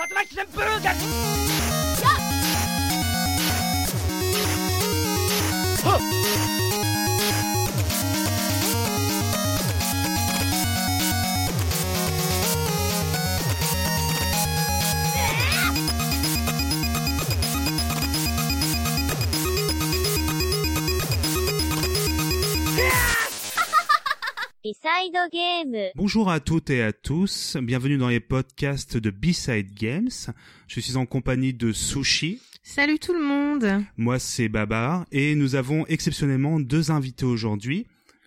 竜巻ー風です。Bonjour à toutes et à tous, bienvenue dans les podcasts de B-Side Games. Je suis en compagnie de Sushi. Salut tout le monde. Moi c'est Babar et nous avons exceptionnellement deux invités aujourd'hui.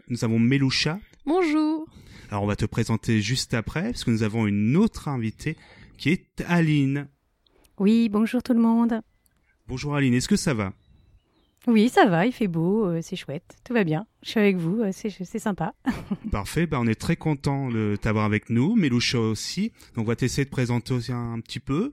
Nous avons Melusha. Bonjour. Alors on va te présenter juste après parce que nous avons une autre invitée qui est Aline. Oui, bonjour tout le monde. Bonjour Aline, est-ce que ça va? Oui, ça va, il fait beau, euh, c'est chouette, tout va bien. Je suis avec vous, euh, c'est sympa. Parfait, bah on est très content de t'avoir avec nous, Meloucha aussi. Donc on va t'essayer de présenter aussi un, petit peu.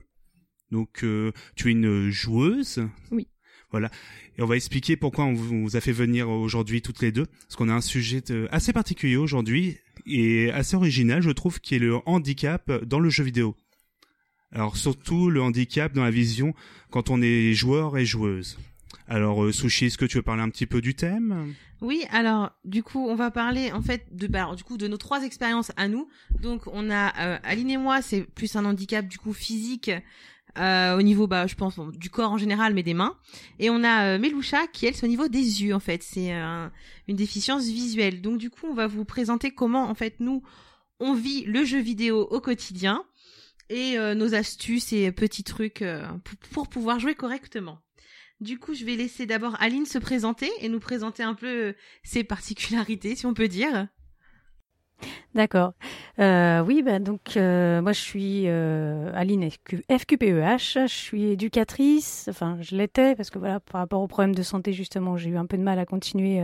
Donc euh, tu es une joueuse. Oui. Voilà. Et on va expliquer pourquoi on vous a fait venir aujourd'hui toutes les deux. Parce qu'on a un sujet assez particulier aujourd'hui et assez original, je trouve, qui est le handicap dans le jeu vidéo. Alors surtout le handicap dans la vision quand on est joueur et joueuse. Alors, euh, Sushi, est-ce que tu veux parler un petit peu du thème? Oui, alors, du coup, on va parler, en fait, de, bah, du coup, de nos trois expériences à nous. Donc, on a, euh, Aline et moi, c'est plus un handicap, du coup, physique, euh, au niveau, bah, je pense, du corps en général, mais des mains. Et on a euh, Meloucha, qui, elle, c'est au niveau des yeux, en fait. C'est une déficience visuelle. Donc, du coup, on va vous présenter comment, en fait, nous, on vit le jeu vidéo au quotidien et nos astuces et petits trucs pour pouvoir jouer correctement. Du coup, je vais laisser d'abord Aline se présenter et nous présenter un peu euh, ses particularités, si on peut dire. D'accord. Euh, oui, ben donc euh, moi je suis Aline FQPEH, je suis éducatrice. Enfin, je l'étais parce que voilà, par rapport aux problèmes de santé justement, j'ai eu un peu de mal à continuer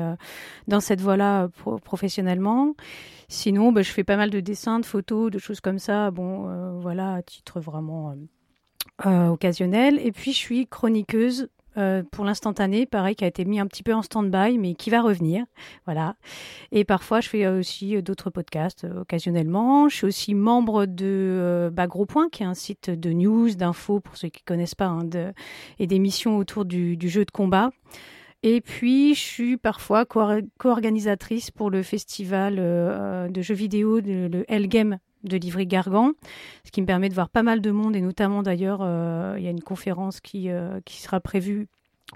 dans cette voie-là professionnellement. Sinon, ben, je fais pas mal de dessins, de photos, de choses comme ça. Bon, voilà, à titre vraiment occasionnel. Et puis je suis chroniqueuse euh, pour l'instantané, pareil, qui a été mis un petit peu en stand-by, mais qui va revenir. Voilà. Et parfois, je fais aussi euh, d'autres podcasts euh, occasionnellement. Je suis aussi membre de bah, Gros Point, qui est un site de news, d'infos, pour ceux qui ne connaissent pas, hein, de, et d'émissions autour du, jeu de combat. Et puis, je suis parfois co-organisatrice pour le festival de jeux vidéo, de, le L-Game de Livry-Gargan, ce qui me permet de voir pas mal de monde et notamment d'ailleurs, euh, il y a une conférence qui, euh, qui sera prévue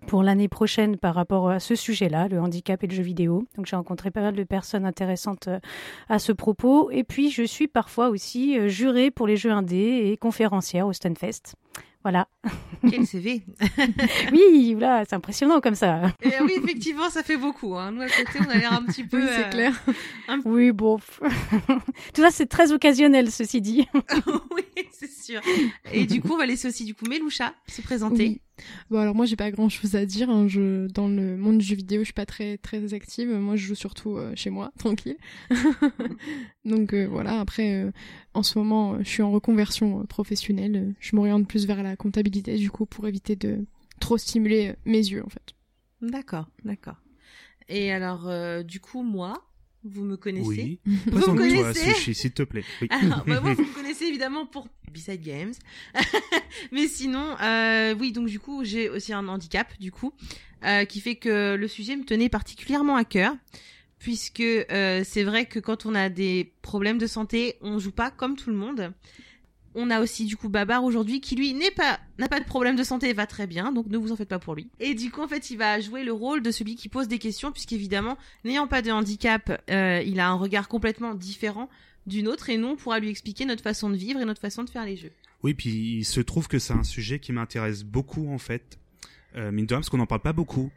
pour l'année prochaine par rapport à ce sujet-là, le handicap et le jeu vidéo. Donc j'ai rencontré pas mal de personnes intéressantes euh, à ce propos. Et puis je suis parfois aussi jurée pour les jeux indés et conférencière au Stunfest. Voilà. Quel CV Oui, voilà, c'est impressionnant comme ça. Et oui, effectivement, ça fait beaucoup. Hein. Nous, à côté, on a l'air un petit peu... Oui, c'est euh, clair. Oui, bon. Tout ça, c'est très occasionnel, ceci dit. oui, c'est sûr. Et du coup, on va laisser aussi, du coup, Meloucha se présenter. Bon alors moi j'ai pas grand chose à dire. Hein. Je dans le monde du jeu vidéo je suis pas très très active. Moi je joue surtout euh, chez moi tranquille. Donc euh, voilà après euh, en ce moment je suis en reconversion professionnelle. Je m'oriente plus vers la comptabilité du coup pour éviter de trop stimuler mes yeux en fait. D'accord d'accord. Et alors du coup moi vous me connaissez. Oui. Vous me connaissez. Sushi, s'il te plaît. Oui. Alors, bah, moi, vous me connaissez évidemment pour B-Side Games. Mais sinon, euh, oui, donc du coup, j'ai aussi un handicap, du coup, euh, qui fait que le sujet me tenait particulièrement à cœur. Puisque euh, c'est vrai que quand on a des problèmes de santé, on joue pas comme tout le monde on a aussi du coup Babar aujourd'hui qui lui n'est pas n'a pas de problème de santé va très bien donc ne vous en faites pas pour lui et du coup en fait il va jouer le rôle de celui qui pose des questions puisqu'évidemment n'ayant pas de handicap euh, il a un regard complètement différent d'une autre et nous on pourra lui expliquer notre façon de vivre et notre façon de faire les jeux oui puis il se trouve que c'est un sujet qui m'intéresse beaucoup en fait euh, mine de rien parce qu'on n'en parle pas beaucoup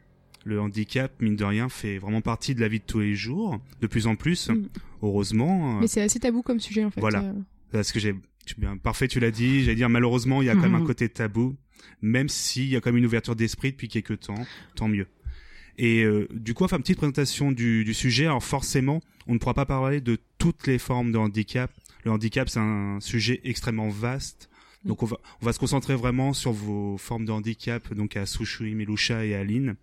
le handicap, mine de rien, fait vraiment partie de la vie de tous les jours, de plus en plus, mm. heureusement. Mais c'est assez tabou comme sujet, en fait. Voilà. Euh. Parce que j'ai bien, parfait, tu l'as dit. J'allais dire, malheureusement, il y a quand même un mhm. côté tabou, même s'il y a quand même une ouverture d'esprit depuis quelques temps, tant mieux. Et euh, du coup, enfin, petite présentation du, du, sujet. Alors forcément, on ne pourra pas parler de toutes les formes de handicap. Le handicap, c'est un sujet extrêmement vaste. Donc on va, on va se concentrer vraiment sur vos formes de handicap, donc à Sushui, Melusha et Aline.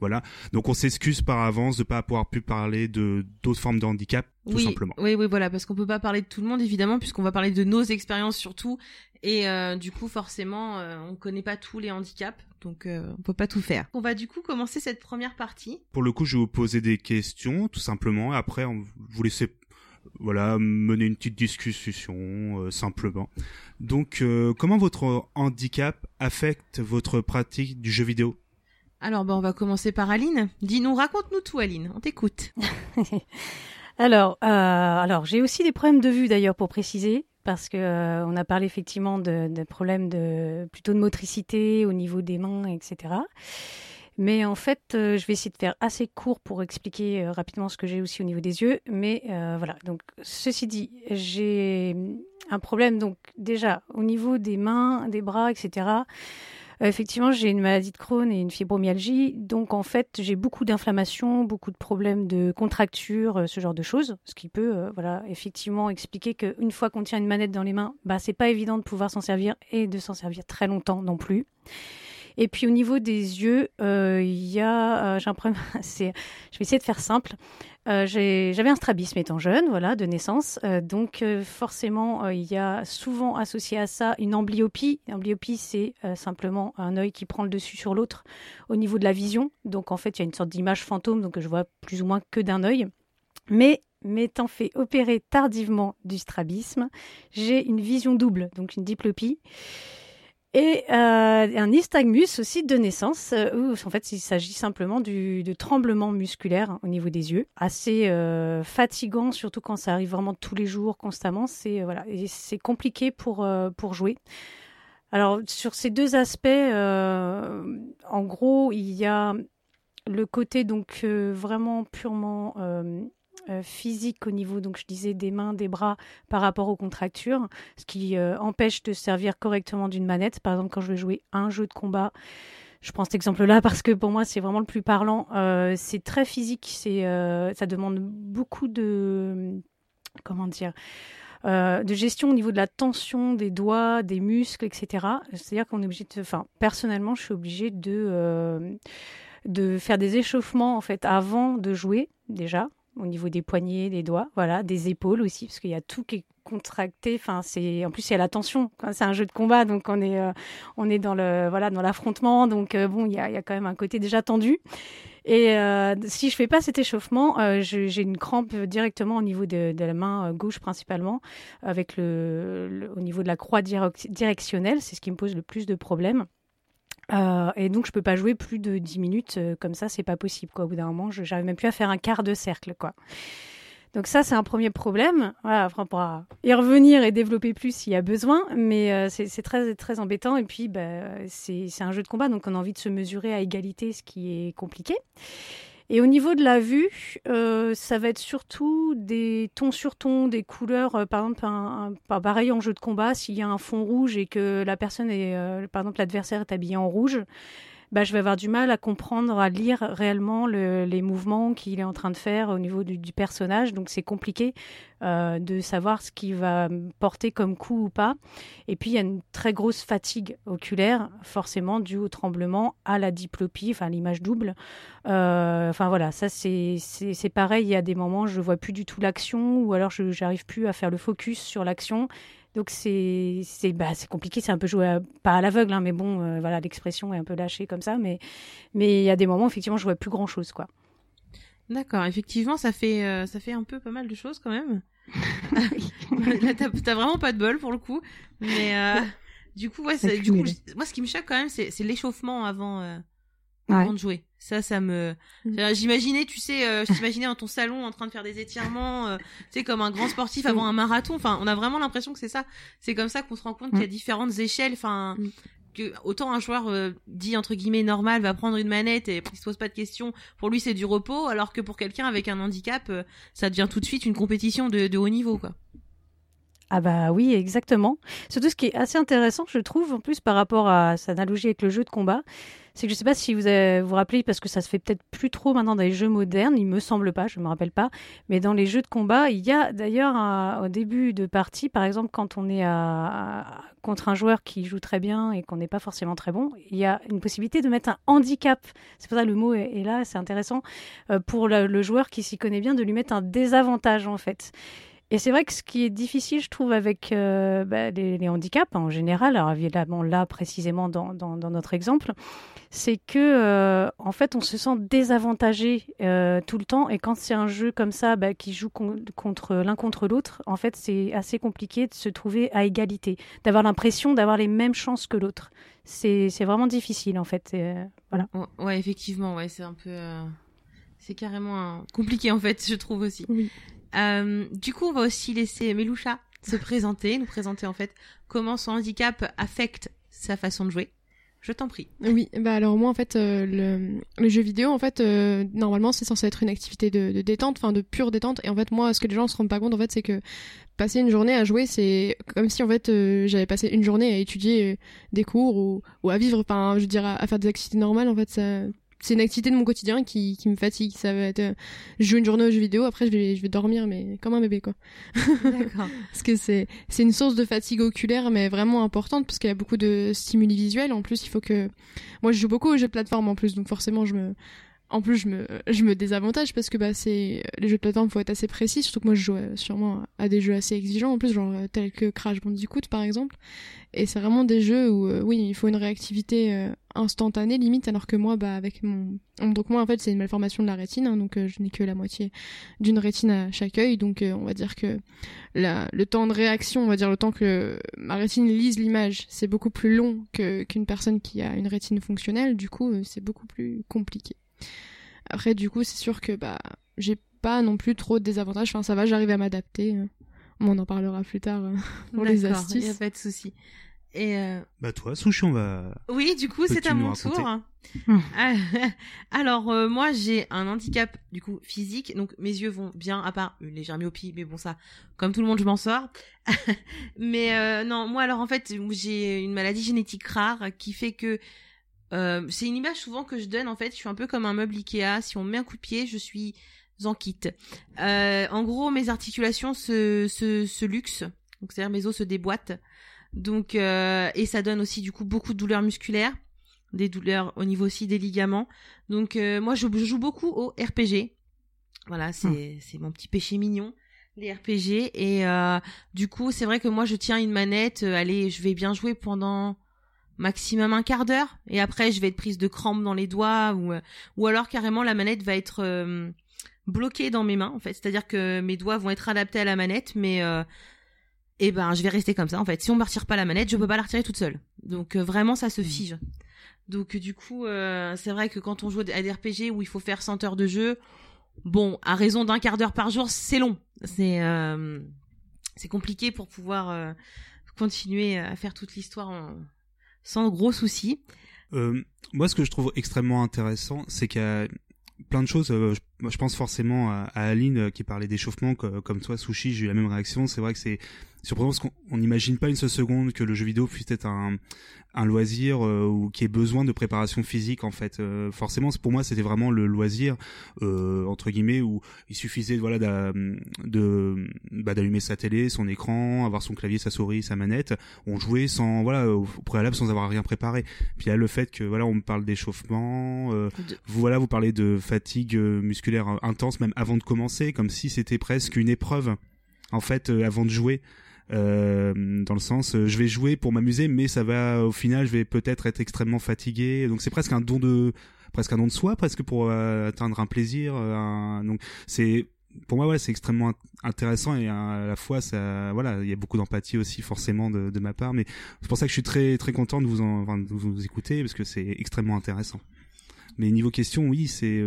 Voilà. Donc on s'excuse par avance de pas pouvoir pu parler de d'autres formes de handicap, tout oui, simplement. Oui, oui, voilà, parce qu'on peut pas parler de tout le monde évidemment, puisqu'on va parler de nos expériences surtout, et euh, du coup forcément euh, on connaît pas tous les handicaps, donc euh, on peut pas tout faire. On va du coup commencer cette première partie. Pour le coup, je vais vous poser des questions, tout simplement. Après, on vous laissez voilà mener une petite discussion euh, simplement. Donc, euh, comment votre handicap affecte votre pratique du jeu vidéo? Alors, ben, on va commencer par Aline. Dis-nous, raconte-nous tout, Aline. On t'écoute. alors, euh, alors j'ai aussi des problèmes de vue d'ailleurs pour préciser. Parce que euh, on a parlé effectivement de, problèmes de plutôt de motricité au niveau des mains, etc. Mais en fait, euh, je vais essayer de faire assez court pour expliquer rapidement ce que j'ai aussi au niveau des yeux. Mais voilà. Donc, ceci dit, j'ai un problème. Donc, déjà, au niveau des mains, des bras, etc. Euh, effectivement, j'ai une maladie de Crohn et une fibromyalgie. Donc, en fait, j'ai beaucoup d'inflammation, beaucoup de problèmes de contracture, euh, ce genre de choses. Ce qui peut, euh, voilà, effectivement expliquer qu'une fois qu'on tient une manette dans les mains, bah, c'est pas évident de pouvoir s'en servir et de s'en servir très longtemps non plus. Et puis au niveau des yeux, euh, il y a, euh, j'ai un problème. Je vais essayer de faire simple. Euh, j'avais un strabisme étant jeune, voilà, de naissance. Donc forcément, il y a souvent associé à ça une amblyopie. L'amblyopie, c'est simplement un œil qui prend le dessus sur l'autre au niveau de la vision. Donc en fait, il y a une sorte d'image fantôme, donc je vois plus ou moins que d'un œil. Mais m'étant fait opérer tardivement du strabisme, j'ai une vision double, donc une diplopie. Et euh, un nystagmus aussi de naissance, euh, où en fait il s'agit simplement du, de tremblement musculaire au niveau des yeux, assez euh, fatigant, surtout quand ça arrive vraiment tous les jours, constamment. C'est voilà, c'est compliqué pour pour jouer. Alors sur ces deux aspects, euh, en gros, il y a le côté donc euh, vraiment purement euh, physique au niveau, donc je disais des mains, des bras par rapport aux contractures, ce qui euh, empêche de servir correctement d'une manette. Par exemple, quand je vais jouer un jeu de combat, je prends cet exemple-là parce que pour moi c'est vraiment le plus parlant. Euh, c'est très physique, euh, ça demande beaucoup de comment dire. euh, de gestion au niveau de la tension des doigts, des muscles, etc. C'est-à-dire qu'on est obligé de, enfin, personnellement, je suis obligée de euh, de faire des échauffements en fait avant de jouer déjà au niveau des poignets, des doigts, voilà, des épaules aussi parce qu'il y a tout qui est contracté. Enfin, c'est en plus il y a la tension. C'est un jeu de combat, donc on est euh, on est dans le voilà dans l'affrontement. Donc euh, bon, il y a, quand même un côté déjà tendu. Et euh, si je fais pas cet échauffement, j'ai une crampe directement au niveau de, la main gauche principalement, avec le, le- au niveau de la croix direc- directionnelle. C'est ce qui me pose le plus de problèmes. Euh, et donc je peux pas jouer plus de 10 minutes euh, comme ça, c'est pas possible quoi. Au bout d'un moment, je même plus à faire un quart de cercle quoi. Donc ça c'est un premier problème. Voilà, on pourra y revenir et développer plus s'il y a besoin, mais euh, c'est très très embêtant et puis bah, c'est un jeu de combat donc on a envie de se mesurer à égalité, ce qui est compliqué. Et au niveau de la vue, euh, ça va être surtout des tons sur tons, des couleurs. euh, par exemple, un, un- pareil en jeu de combat, s'il y a un fond rouge et que la personne est, euh, par exemple, l'adversaire est habillé en rouge, bah, je vais avoir du mal à comprendre, à lire réellement le- les mouvements qu'il est en train de faire au niveau du, personnage. Donc c'est compliqué euh, de savoir ce qu'il va porter comme coup ou pas. Et puis il y a une très grosse fatigue oculaire, forcément due au tremblement, à la diplopie, enfin l'image double. Euh, Enfin voilà, ça c'est pareil. Il y a des moments je vois plus du tout l'action, ou alors je j'arrive plus à faire le focus sur l'action. Donc c'est bah compliqué, c'est un peu joué à- pas à l'aveugle, hein, mais bon euh, voilà l'expression est un peu lâchée comme ça, mais mais il y a des moments effectivement je vois plus grand chose quoi. D'accord, effectivement, ça fait euh, ça fait un peu pas mal de choses quand même. Là, t'as vraiment pas de bol pour le coup, mais euh, du coup, ouais, du coup, moi, ce qui me choque quand même, c'est l'échauffement avant. Ouais. avant de jouer. Ça, ça me. Mm. J'imaginais, tu sais, euh, je t'imaginais dans ton salon en train de faire des étirements, euh, tu sais, comme un grand sportif avant un marathon. Enfin, on a vraiment l'impression que c'est ça. C'est comme ça qu'on se rend compte qu'il y a différentes échelles. Enfin, Mm. que autant un joueur euh, dit entre guillemets normal va prendre une manette et il se pose pas de questions. Pour lui, c'est du repos, alors que pour quelqu'un avec un handicap, euh, ça devient tout de suite une compétition de, de haut niveau, quoi. Ah bah oui, exactement. Surtout ce qui est assez intéressant, je trouve, en plus par rapport à cette analogie avec le jeu de combat, c'est que je sais pas si vous vous rappelez, parce que ça se fait peut-être plus trop maintenant dans les jeux modernes, il me semble pas, je me rappelle pas, mais dans les jeux de combat, il y a d'ailleurs au début de partie, par exemple, quand on est à, contre un joueur qui joue très bien et qu'on n'est pas forcément très bon, il y a une possibilité de mettre un handicap. C'est pour ça que le mot est, là, c'est intéressant euh, pour le joueur qui s'y connaît bien de lui mettre un désavantage en fait. Et c'est vrai que ce qui est difficile, je trouve, avec euh, bah, les, handicaps en général, alors évidemment là précisément dans, dans, notre exemple, c'est que euh, en fait on se sent désavantagé euh, tout le temps. Et quand c'est un jeu comme ça bah, qui joue contre l'un contre l'autre, en fait c'est assez compliqué de se trouver à égalité, d'avoir l'impression d'avoir les mêmes chances que l'autre. C'est vraiment difficile en fait. voilà. Ouais, effectivement, ouais, c'est un peu c'est carrément compliqué en fait, je trouve aussi. Oui. Euh, du coup, on va aussi laisser Meloucha se présenter, nous présenter en fait comment son handicap affecte sa façon de jouer. Je t'en prie. Oui, bah alors moi en fait euh, le, le, jeu vidéo en fait euh, normalement c'est censé être une activité de, de détente, enfin de pure détente et en fait moi ce que les gens se rendent pas compte en fait c'est que passer une journée à jouer c'est comme si en fait j'avais passé une journée à étudier des cours ou, ou à vivre enfin je veux dire à, faire des activités normales en fait ça c'est une activité de mon quotidien qui, qui me fatigue. Ça va être, euh, je joue une journée aux jeux vidéo, après je vais, je vais dormir, mais comme un bébé, quoi. D'accord. parce que c'est, c'est une source de fatigue oculaire, mais vraiment importante, parce qu'il y a beaucoup de stimuli visuels. En plus, il faut que, moi, je joue beaucoup aux jeux de plateforme, en plus, donc forcément, je me, en plus, je me, désavantage parce que bah, les jeux de plateforme, faut être assez précis. Surtout que moi, je joue euh, sûrement à des jeux assez exigeants, en plus, genre euh, tels que Crash Bandicoot, par exemple. Et c'est vraiment des jeux où, euh, oui, il faut une réactivité instantanée, limite, alors que moi, bah, avec mon, donc moi, en fait, c'est une malformation de la rétine, hein, donc je n'ai que la moitié d'une rétine à chaque œil, donc on va dire que le temps de réaction, on va dire le temps que ma rétine lise l'image, c'est beaucoup plus long qu'une personne qui a une rétine fonctionnelle. Du coup, c'est beaucoup plus compliqué. Après, du coup, c'est sûr que bah, j'ai pas non plus trop de désavantages. Enfin, ça va, j'arrive à m'adapter. On en parlera plus tard euh, pour les astuces. Il a pas de souci. Et euh... Bah toi, Souchi, on va. Oui, du coup, c'est à mon tour. Alors euh, moi, j'ai un handicap du coup physique, donc mes yeux vont bien, à part une légère myopie, mais bon ça, comme tout le monde, je m'en sors. mais euh, non, moi alors en fait, j'ai une maladie génétique rare qui fait que euh, c'est une image souvent que je donne en fait. Je suis un peu comme un meuble Ikea. Si on me met un coup de pied, je suis en kit. Euh, en gros, mes articulations se, se, se luxent. Donc c'est-à-dire mes os se déboîtent. Donc euh, et ça donne aussi du coup beaucoup de douleurs musculaires, des douleurs au niveau aussi des ligaments. Donc moi je, joue beaucoup au RPG. Voilà, c'est hmm. c'est mon petit péché mignon les RPG et du coup c'est vrai que moi je tiens une manette. allez, je vais bien jouer pendant maximum un quart d'heure et après je vais être prise de crampes dans les doigts ou euh, ou alors carrément la manette va être euh, bloquée dans mes mains en fait. C'est-à-dire que mes doigts vont être adaptés à la manette mais euh, eh ben je vais rester comme ça en fait. Si on me retire pas la manette je peux pas la retirer toute seule. Donc vraiment ça se mmh. fige. Donc du coup c'est vrai que quand on joue à des RPG où il faut faire 100 heures de jeu bon à raison d'un quart d'heure par jour c'est long. C'est c'est compliqué pour pouvoir continuer à faire toute l'histoire en sans gros soucis. Euh, moi, ce que je trouve extrêmement intéressant, c'est qu'il y a plein de choses. Euh, pense forcément à, Aline euh, qui parlait d'échauffement, comme toi, Sushi, j'ai eu la même réaction. C'est vrai que c'est surprenant parce qu'on n'imagine pas une seule seconde que le jeu vidéo puisse être un, un loisir euh, ou qui ait besoin de préparation physique en fait. Euh, forcément, pour moi, c'était vraiment le loisir euh, entre guillemets où il suffisait voilà de bah, d'allumer sa télé, son écran, avoir son clavier, sa souris, sa manette. On jouait sans voilà au préalable sans avoir rien préparé. Puis là, le fait que voilà, on me parle d'échauffement, vous voilà, vous parlez de fatigue musculaire intense même avant de commencer, comme si c'était presque une épreuve en fait avant de jouer. Euh, dans le sens euh, je vais jouer pour m'amuser mais ça va au final je vais peut-être être extrêmement fatigué donc c'est presque un don de presque un don de soi presque pour euh, atteindre un plaisir donc c'est pour moi ouais c'est extrêmement intéressant et à la fois ça voilà il y a beaucoup d'empathie aussi forcément de, ma part mais c'est pour ça que je suis très très content de vous en de vous écouter parce que c'est extrêmement intéressant mais niveau question oui c'est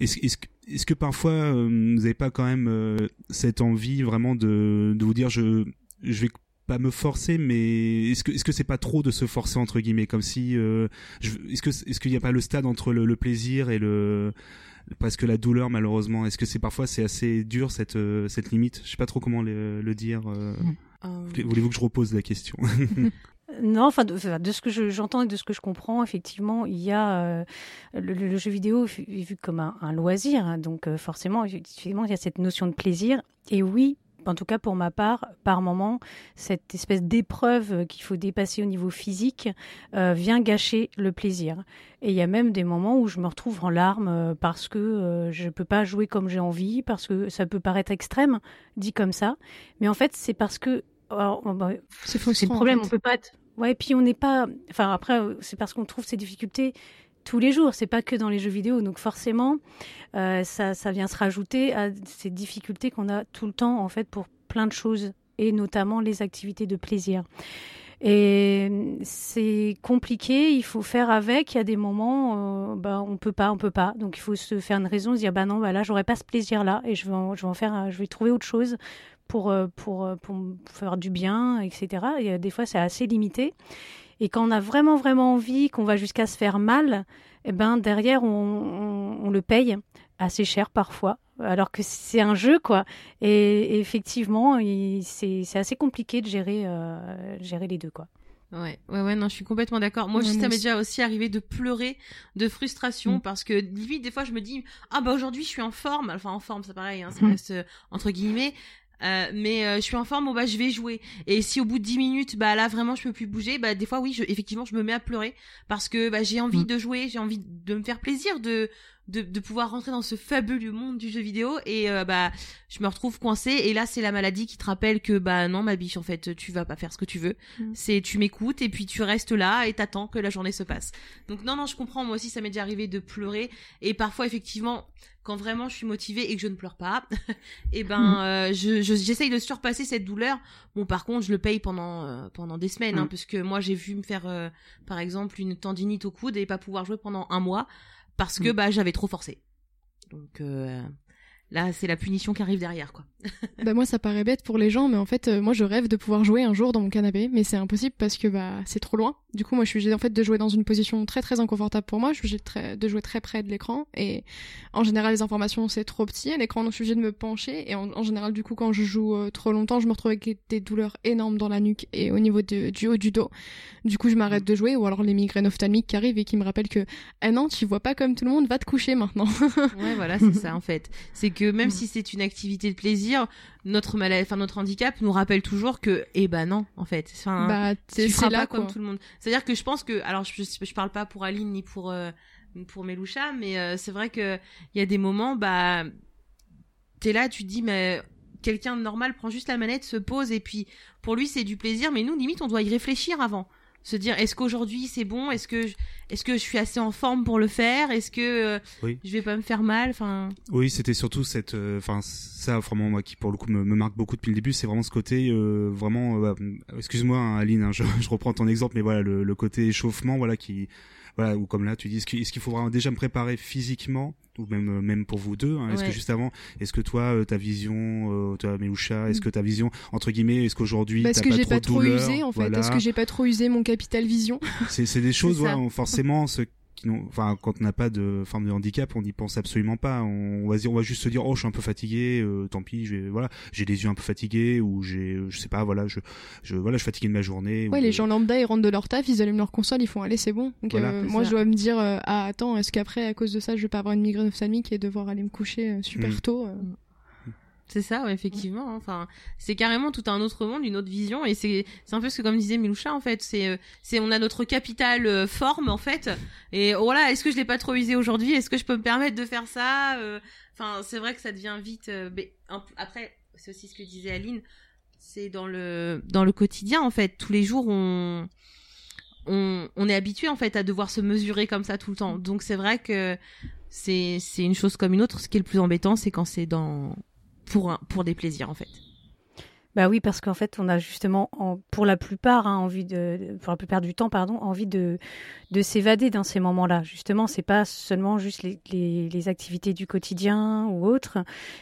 est-ce, est-ce que parfois euh, vous n'avez pas quand même euh, cette envie vraiment de, de vous dire je je vais pas me forcer mais est-ce que est-ce que c'est pas trop de se forcer entre guillemets comme si euh, est-ce que est-ce qu'il n'y a pas le stade entre le, plaisir et le presque la douleur malheureusement. Est-ce que c'est parfois c'est assez dur cette cette limite? Je sais pas trop comment le, le dire. Voulez-vous que je repose la question? Non, enfin, de, ce que j'entends et de ce que je comprends, effectivement, il y a le, jeu vidéo est vu comme un, loisir, hein, donc forcément, effectivement, il y a cette notion de plaisir. Et oui, en tout cas pour ma part, par moment, cette espèce d'épreuve qu'il faut dépasser au niveau physique euh, vient gâcher le plaisir. Et il y a même des moments où je me retrouve en larmes euh, parce que euh, je ne peux pas jouer comme j'ai envie, parce que ça peut paraître extrême, dit comme ça. Mais en fait, c'est parce que... Oh, oh, bah, c'est le problème, on peut pas... Être... Ouais, puis on n'est pas... Enfin, après, c'est parce qu'on trouve ces difficultés tous les jours. C'est pas que dans les jeux vidéo. Donc forcément, euh, ça, vient se rajouter à ces difficultés qu'on a tout le temps en fait pour plein de choses et notamment les activités de plaisir. Et c'est compliqué, il faut faire avec. Il y a des moments, euh, bah, on peut pas, on peut pas. Donc il faut se faire une raison, se dire bah non, bah là j'aurais pas ce plaisir-là et je vais, je vais faire, je vais trouver autre chose pour euh, pour pour faire du bien, etc. Et des fois c'est assez limité. Et quand on a vraiment, vraiment envie, qu'on va jusqu'à se faire mal, eh ben, derrière, on, le paye assez cher parfois, alors que c'est un jeu, quoi. Et, effectivement, c'est assez compliqué de gérer, euh, gérer les deux, quoi. Ouais, ouais, ouais, non, je suis complètement d'accord. Moi, ça m'est déjà aussi arrivé de pleurer de frustration mm. parce que limite, des fois, je me dis, ah bah aujourd'hui, je suis en forme. Enfin, en forme, c'est pareil, hein, ça mm. reste euh, entre guillemets. Euh, mais euh, je suis en forme, bon bah je vais jouer. Et si au bout de 10 minutes, bah là vraiment je peux plus bouger, bah des fois oui, je, effectivement je me mets à pleurer parce que bah j'ai envie mm. de jouer, j'ai envie de me faire plaisir, de de, de, pouvoir rentrer dans ce fabuleux monde du jeu vidéo et euh, bah je me retrouve coincée et là c'est la maladie qui te rappelle que bah non ma biche en fait tu vas pas faire ce que tu veux mm. c'est tu m'écoutes et puis tu restes là et t'attends que la journée se passe donc non non je comprends moi aussi ça m'est déjà arrivé de pleurer et parfois effectivement quand vraiment je suis motivée et que je ne pleure pas et ben mm. euh, je j'essaye de surpasser cette douleur bon par contre je le paye pendant euh, pendant des semaines hein, mm. parce que moi j'ai vu me faire par exemple une tendinite au coude et pas pouvoir jouer pendant un mois parce que mm. bah j'avais trop forcé. Donc euh, là, c'est la punition qui arrive derrière, quoi. bah moi, ça paraît bête pour les gens, mais en fait, euh, moi, je rêve de pouvoir jouer un jour dans mon canapé, mais c'est impossible parce que bah c'est trop loin. Du coup, moi, je suis obligée en fait de jouer dans une position très très inconfortable pour moi. Je suis obligée de, jouer très près de l'écran et en général, les informations c'est trop petit à l'écran, donc je suis obligée de me pencher et en, général, du coup, quand je joue euh, trop longtemps, je me retrouve avec des douleurs énormes dans la nuque et au niveau du haut du dos. Du coup, je m'arrête de jouer ou alors les migraines ophtalmiques qui arrivent et qui me rappellent que ah non, tu vois pas comme tout le monde, va te coucher maintenant. ouais, voilà, c'est ça en fait. C'est que même mm. si c'est une activité de plaisir, notre maladie, enfin notre handicap nous rappelle toujours que eh ben non en fait. Enfin, bah, tu feras pas comme tout le monde. C'est-à-dire que je pense que alors je, je parle pas pour Aline ni pour euh, pour Meloucha, mais euh, c'est vrai que il y a des moments bah t'es là, tu te dis mais quelqu'un de normal prend juste la manette, se pose et puis pour lui c'est du plaisir, mais nous limite on doit y réfléchir avant se dire est-ce qu'aujourd'hui c'est bon? Est-ce que je, est-ce que je suis assez en forme pour le faire? Est-ce que euh, je vais pas me faire mal? Enfin. Oui c'était surtout cette euh, enfin ça vraiment moi qui pour le coup me, marque beaucoup depuis le début c'est vraiment ce côté euh, vraiment bah, excuse-moi hein, Aline hein, je, je, reprends ton exemple mais voilà le, le côté échauffement voilà qui voilà ou comme là tu dis est-ce qu'il vraiment déjà me préparer physiquement ou même euh, même pour vous deux hein, est-ce que juste avant est-ce que toi euh, ta vision euh, toi Meloucha est-ce mm. que ta vision entre guillemets est-ce qu'aujourd'hui est-ce que j'ai pas trop usé en fait est-ce que j'ai pas trop usé mon capital vision. C'est c'est des choses ouais, forcément ce enfin, quand on n'a pas de forme de handicap, on n'y pense absolument pas. On, va dire, on va juste se dire, oh, je suis un peu fatigué, euh, tant pis, je vais, voilà, j'ai les yeux un peu fatigués ou j'ai, je sais pas, voilà, je, je, voilà, je suis fatigué de ma journée. Ouais, les gens lambda, ils rentrent de leur taf, ils allument leur console, ils font, allez, c'est bon. Donc, euh, moi, je dois me dire, euh, ah, attends, est-ce qu'après, à cause de ça, je vais pas avoir une migraine ophtalmique et devoir aller me coucher super mm. tôt. C'est ça, ouais, effectivement. Hein. Enfin, c'est carrément tout un autre monde, une autre vision, et c'est c'est un peu ce que comme disait Miloucha en fait. C'est euh, c'est on a notre capital euh, forme en fait, et voilà. Est-ce que je l'ai pas trop usé aujourd'hui? Est-ce que je peux me permettre de faire ça euh? Enfin, c'est vrai que ça devient vite. Mais, après, c'est aussi ce que disait Aline. C'est dans le dans le quotidien en fait. Tous les jours, on on, on est habitué en fait à devoir se mesurer comme ça tout le temps. Donc c'est vrai que c'est c'est une chose comme une autre. Ce qui est le plus embêtant, c'est quand c'est dans pour, pour des plaisirs en fait. Bah oui, parce qu'en fait, on a justement, pour la plupart, hein, envie de, pour la plupart du temps, pardon, envie de, de s'évader dans ces moments-là. Justement, c'est pas seulement juste les, les, activités du quotidien ou autres,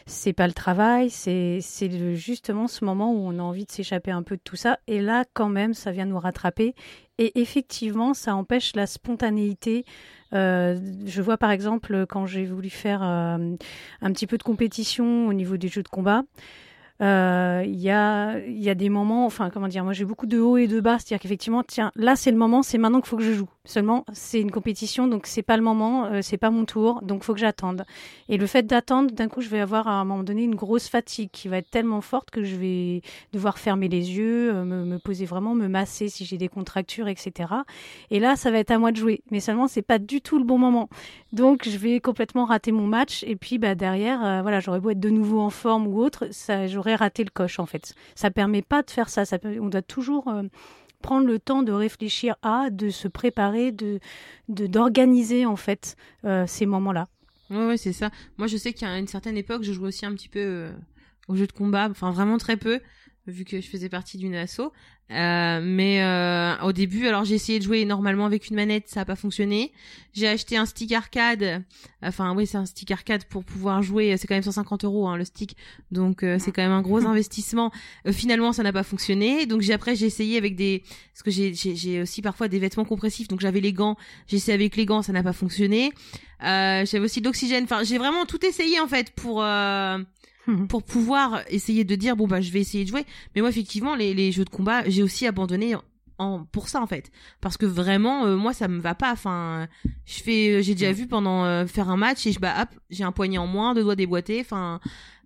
c'est pas le travail, c'est, c'est justement ce moment où on a envie de s'échapper un peu de tout ça. Et là, quand même, ça vient nous rattraper. Et effectivement, ça empêche la spontanéité. Euh, je vois par exemple quand j'ai voulu faire euh, un petit peu de compétition au niveau des jeux de combat. Euh, il y, a, y a des moments, enfin comment dire, moi j'ai beaucoup de hauts et de bas, c'est-à-dire qu'effectivement, tiens, là c'est le moment, c'est maintenant qu'il faut que je joue. Seulement, c'est une compétition, donc c'est pas le moment, euh, c'est pas mon tour, donc faut que j'attende. Et le fait d'attendre, d'un coup, je vais avoir à un moment donné une grosse fatigue qui va être tellement forte que je vais devoir fermer les yeux, euh, me, me, poser vraiment, me masser si j'ai des contractures, etc. Et là, ça va être à moi de jouer, mais seulement c'est pas du tout le bon moment. Donc je vais complètement rater mon match, et puis bah derrière, voilà, j'aurais beau être de nouveau en forme ou autre, ça j'aurais rater le coche en fait. Ça permet pas de faire ça. ça on doit toujours euh, prendre le temps de réfléchir à, de se préparer, de d'organiser en fait euh, ces moments-là. Ouais, ouais, c'est ça. Moi, je sais qu'à une certaine époque, je jouais aussi un petit peu euh, au jeu de combat, enfin vraiment très peu vu que je faisais partie d'une asso. Euh, mais euh, au début, alors j'ai essayé de jouer normalement avec une manette, ça a pas fonctionné. J'ai acheté un stick arcade. Enfin oui, c'est un stick arcade pour pouvoir jouer. C'est quand même 150 euros hein, le stick, donc euh, c'est quand même un gros investissement. Euh, finalement, ça n'a pas fonctionné. Donc j'ai après j'ai essayé avec des, parce que j'ai j'ai aussi parfois des vêtements compressifs. Donc j'avais les gants. J'ai essayé avec les gants, ça n'a pas fonctionné. Euh, j'avais aussi de l'oxygène. Enfin j'ai vraiment tout essayé en fait pour pour pouvoir essayer de dire bon bah je vais essayer de jouer. Mais moi effectivement les, les jeux de combat j'ai aussi abandonné en, pour ça en fait. Parce que vraiment euh, moi ça me va pas. Enfin je fais euh, j'ai déjà vu pendant euh, faire un match et je bah hop j'ai un poignet en moins deux doigts déboîtés. Enfin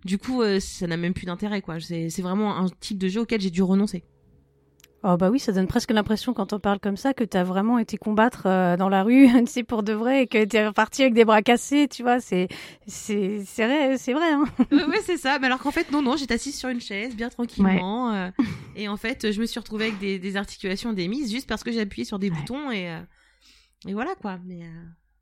du coup ça n'a même plus d'intérêt quoi. C'est c'est vraiment un type de jeu auquel j'ai dû renoncer Oh bah oui, ça donne presque l'impression quand on parle comme ça que tu as vraiment été combattre euh, dans la rue, c'est pour de vrai, et que tu es reparti avec des bras cassés, tu vois, c'est c'est c'est vrai, c'est vrai. Hein oui, c'est ça. Mais alors qu'en fait non non, j'étais assise sur une chaise bien tranquillement, euh, et en fait je me suis retrouvée avec des, des articulations démises juste parce que j'ai appuyé sur des boutons et euh, et voilà quoi. Mais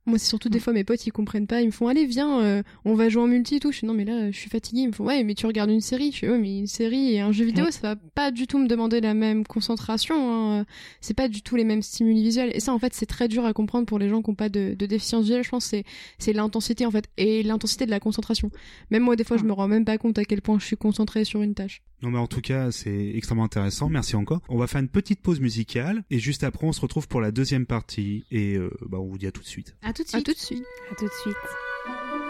moi, c'est surtout des mm. fois mes potes, ils comprennent pas. Ils me font, allez, viens, euh, on va jouer en multi et tout. Je fais, non, mais là, je suis fatiguée. Ils me font, ouais, mais tu regardes une série. Je fais, ouais, mais une série et un jeu vidéo, ça va pas du tout me demander la même concentration. Hein. C'est pas du tout les mêmes stimuli visuels. Et ça, en fait, c'est très dur à comprendre pour les gens qui ont pas de, de déficience visuelle. Je pense c'est c'est l'intensité, en fait, et l'intensité de la concentration. Même moi, des fois, je me rends même pas compte à quel point je suis concentrée sur une tâche. Non, mais en tout cas, c'est extrêmement intéressant. Merci encore. On va faire une petite pause musicale et juste après, on se retrouve pour la deuxième partie et euh, bah, on vous dit à tout de suite. À tout de suite. À tout de suite. À tout de suite.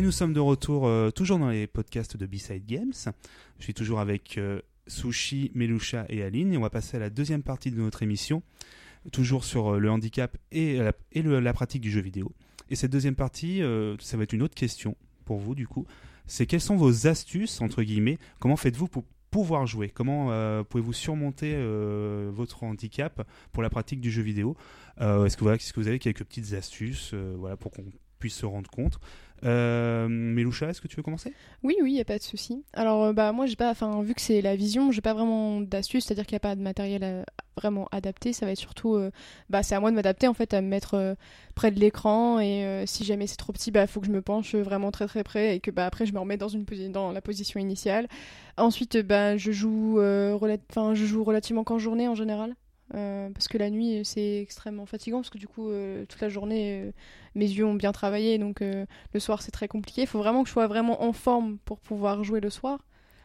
Et nous sommes de retour euh, toujours dans les podcasts de B-Side Games. Je suis toujours avec euh, Sushi, Melusha et Aline et on va passer à la deuxième partie de notre émission, toujours sur euh, le handicap et, la, pratique du jeu vidéo. Et cette deuxième partie, ça va être une autre question pour vous du coup. C'est quelles sont vos astuces, entre guillemets, comment faites-vous pour pouvoir jouer? Comment pouvez-vous surmonter votre handicap pour la pratique du jeu vidéo? Est-ce que, que vous avez quelques petites astuces voilà, pour qu'on puissent se rendre compte. Euh, est-ce que tu veux commencer? Oui, oui, il n'y a pas de souci. Alors, euh, bah, moi, j'ai pas, enfin, vu que c'est la vision, j'ai pas vraiment d'astuce, c'est-à-dire qu'il n'y a pas de matériel euh, vraiment adapté. Ça va être surtout, euh, bah, c'est à moi de m'adapter en fait, à me mettre près de l'écran et si jamais c'est trop petit, bah, faut que je me penche vraiment très très près et que bah après je me remets dans une dans la position initiale. Ensuite, bah, je joue, enfin, je joue relativement qu'en journée en général. Euh, parce que la nuit c'est extrêmement fatigant parce que du coup euh, toute la journée euh, mes yeux ont bien travaillé donc le soir c'est très compliqué. Il faut vraiment que je sois vraiment en forme pour pouvoir jouer le soir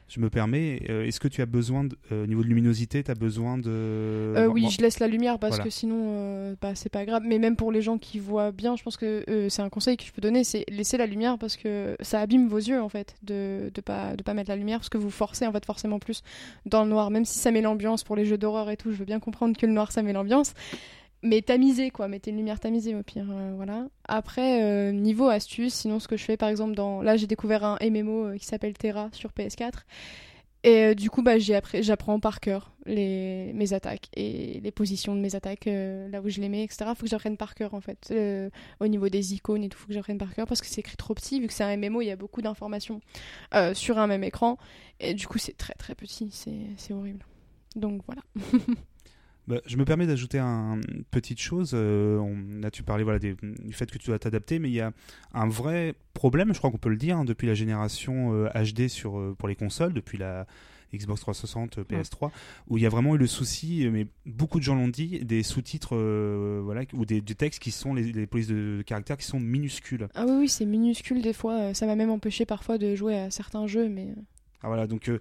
Je me permets, euh, est-ce que tu as besoin, de- euh, au niveau de luminosité, tu as besoin de... Euh, oui, Bon, je laisse la lumière parce Voilà. que sinon, bah, c'est pas grave. Mais même pour les gens qui voient bien, je pense que c'est un conseil que je peux donner, c'est laisser la lumière parce que ça abîme vos yeux en fait de de pas de pas mettre la lumière parce que vous forcez en fait forcément plus dans le noir. Même si ça met l'ambiance pour les jeux d'horreur et tout, je veux bien comprendre que le noir ça met l'ambiance. Mais tamisé quoi, mettez une lumière tamisée au pire, euh, voilà. Après euh, niveau astuce, sinon ce que je fais par exemple dans là j'ai découvert un MMO euh, qui s'appelle Terra sur PS4 et du coup, bah, j'apprends par cœur les, mes attaques et les positions de mes attaques, là où je les mets, etc. Faut que j'apprenne par cœur en fait. Au niveau des icônes et tout, faut que j'apprenne par cœur parce que c'est écrit trop petit. Vu que c'est un MMO, il y a beaucoup d'informations sur un même écran. Et du coup, c'est très très petit. C'est horrible. Donc voilà. Bah, je me permets d'ajouter un- une petite chose. euh, on, là, tu parlais voilà, des- du fait que tu dois t'adapter, mais il y a un vrai problème, je crois qu'on peut le dire, hein, depuis la génération euh, HD sur, euh, pour les consoles, depuis la Xbox 360, euh, PS3, où il y a vraiment eu le souci, euh, mais beaucoup de gens l'ont dit, des sous-titres euh, voilà, ou des, du texte qui sont les, les polices de, caractère qui sont minuscules. Ah oui, oui, c'est minuscule des fois. euh, Ça m'a même empêché parfois de jouer à certains jeux, mais. euh, Ah, voilà, donc euh,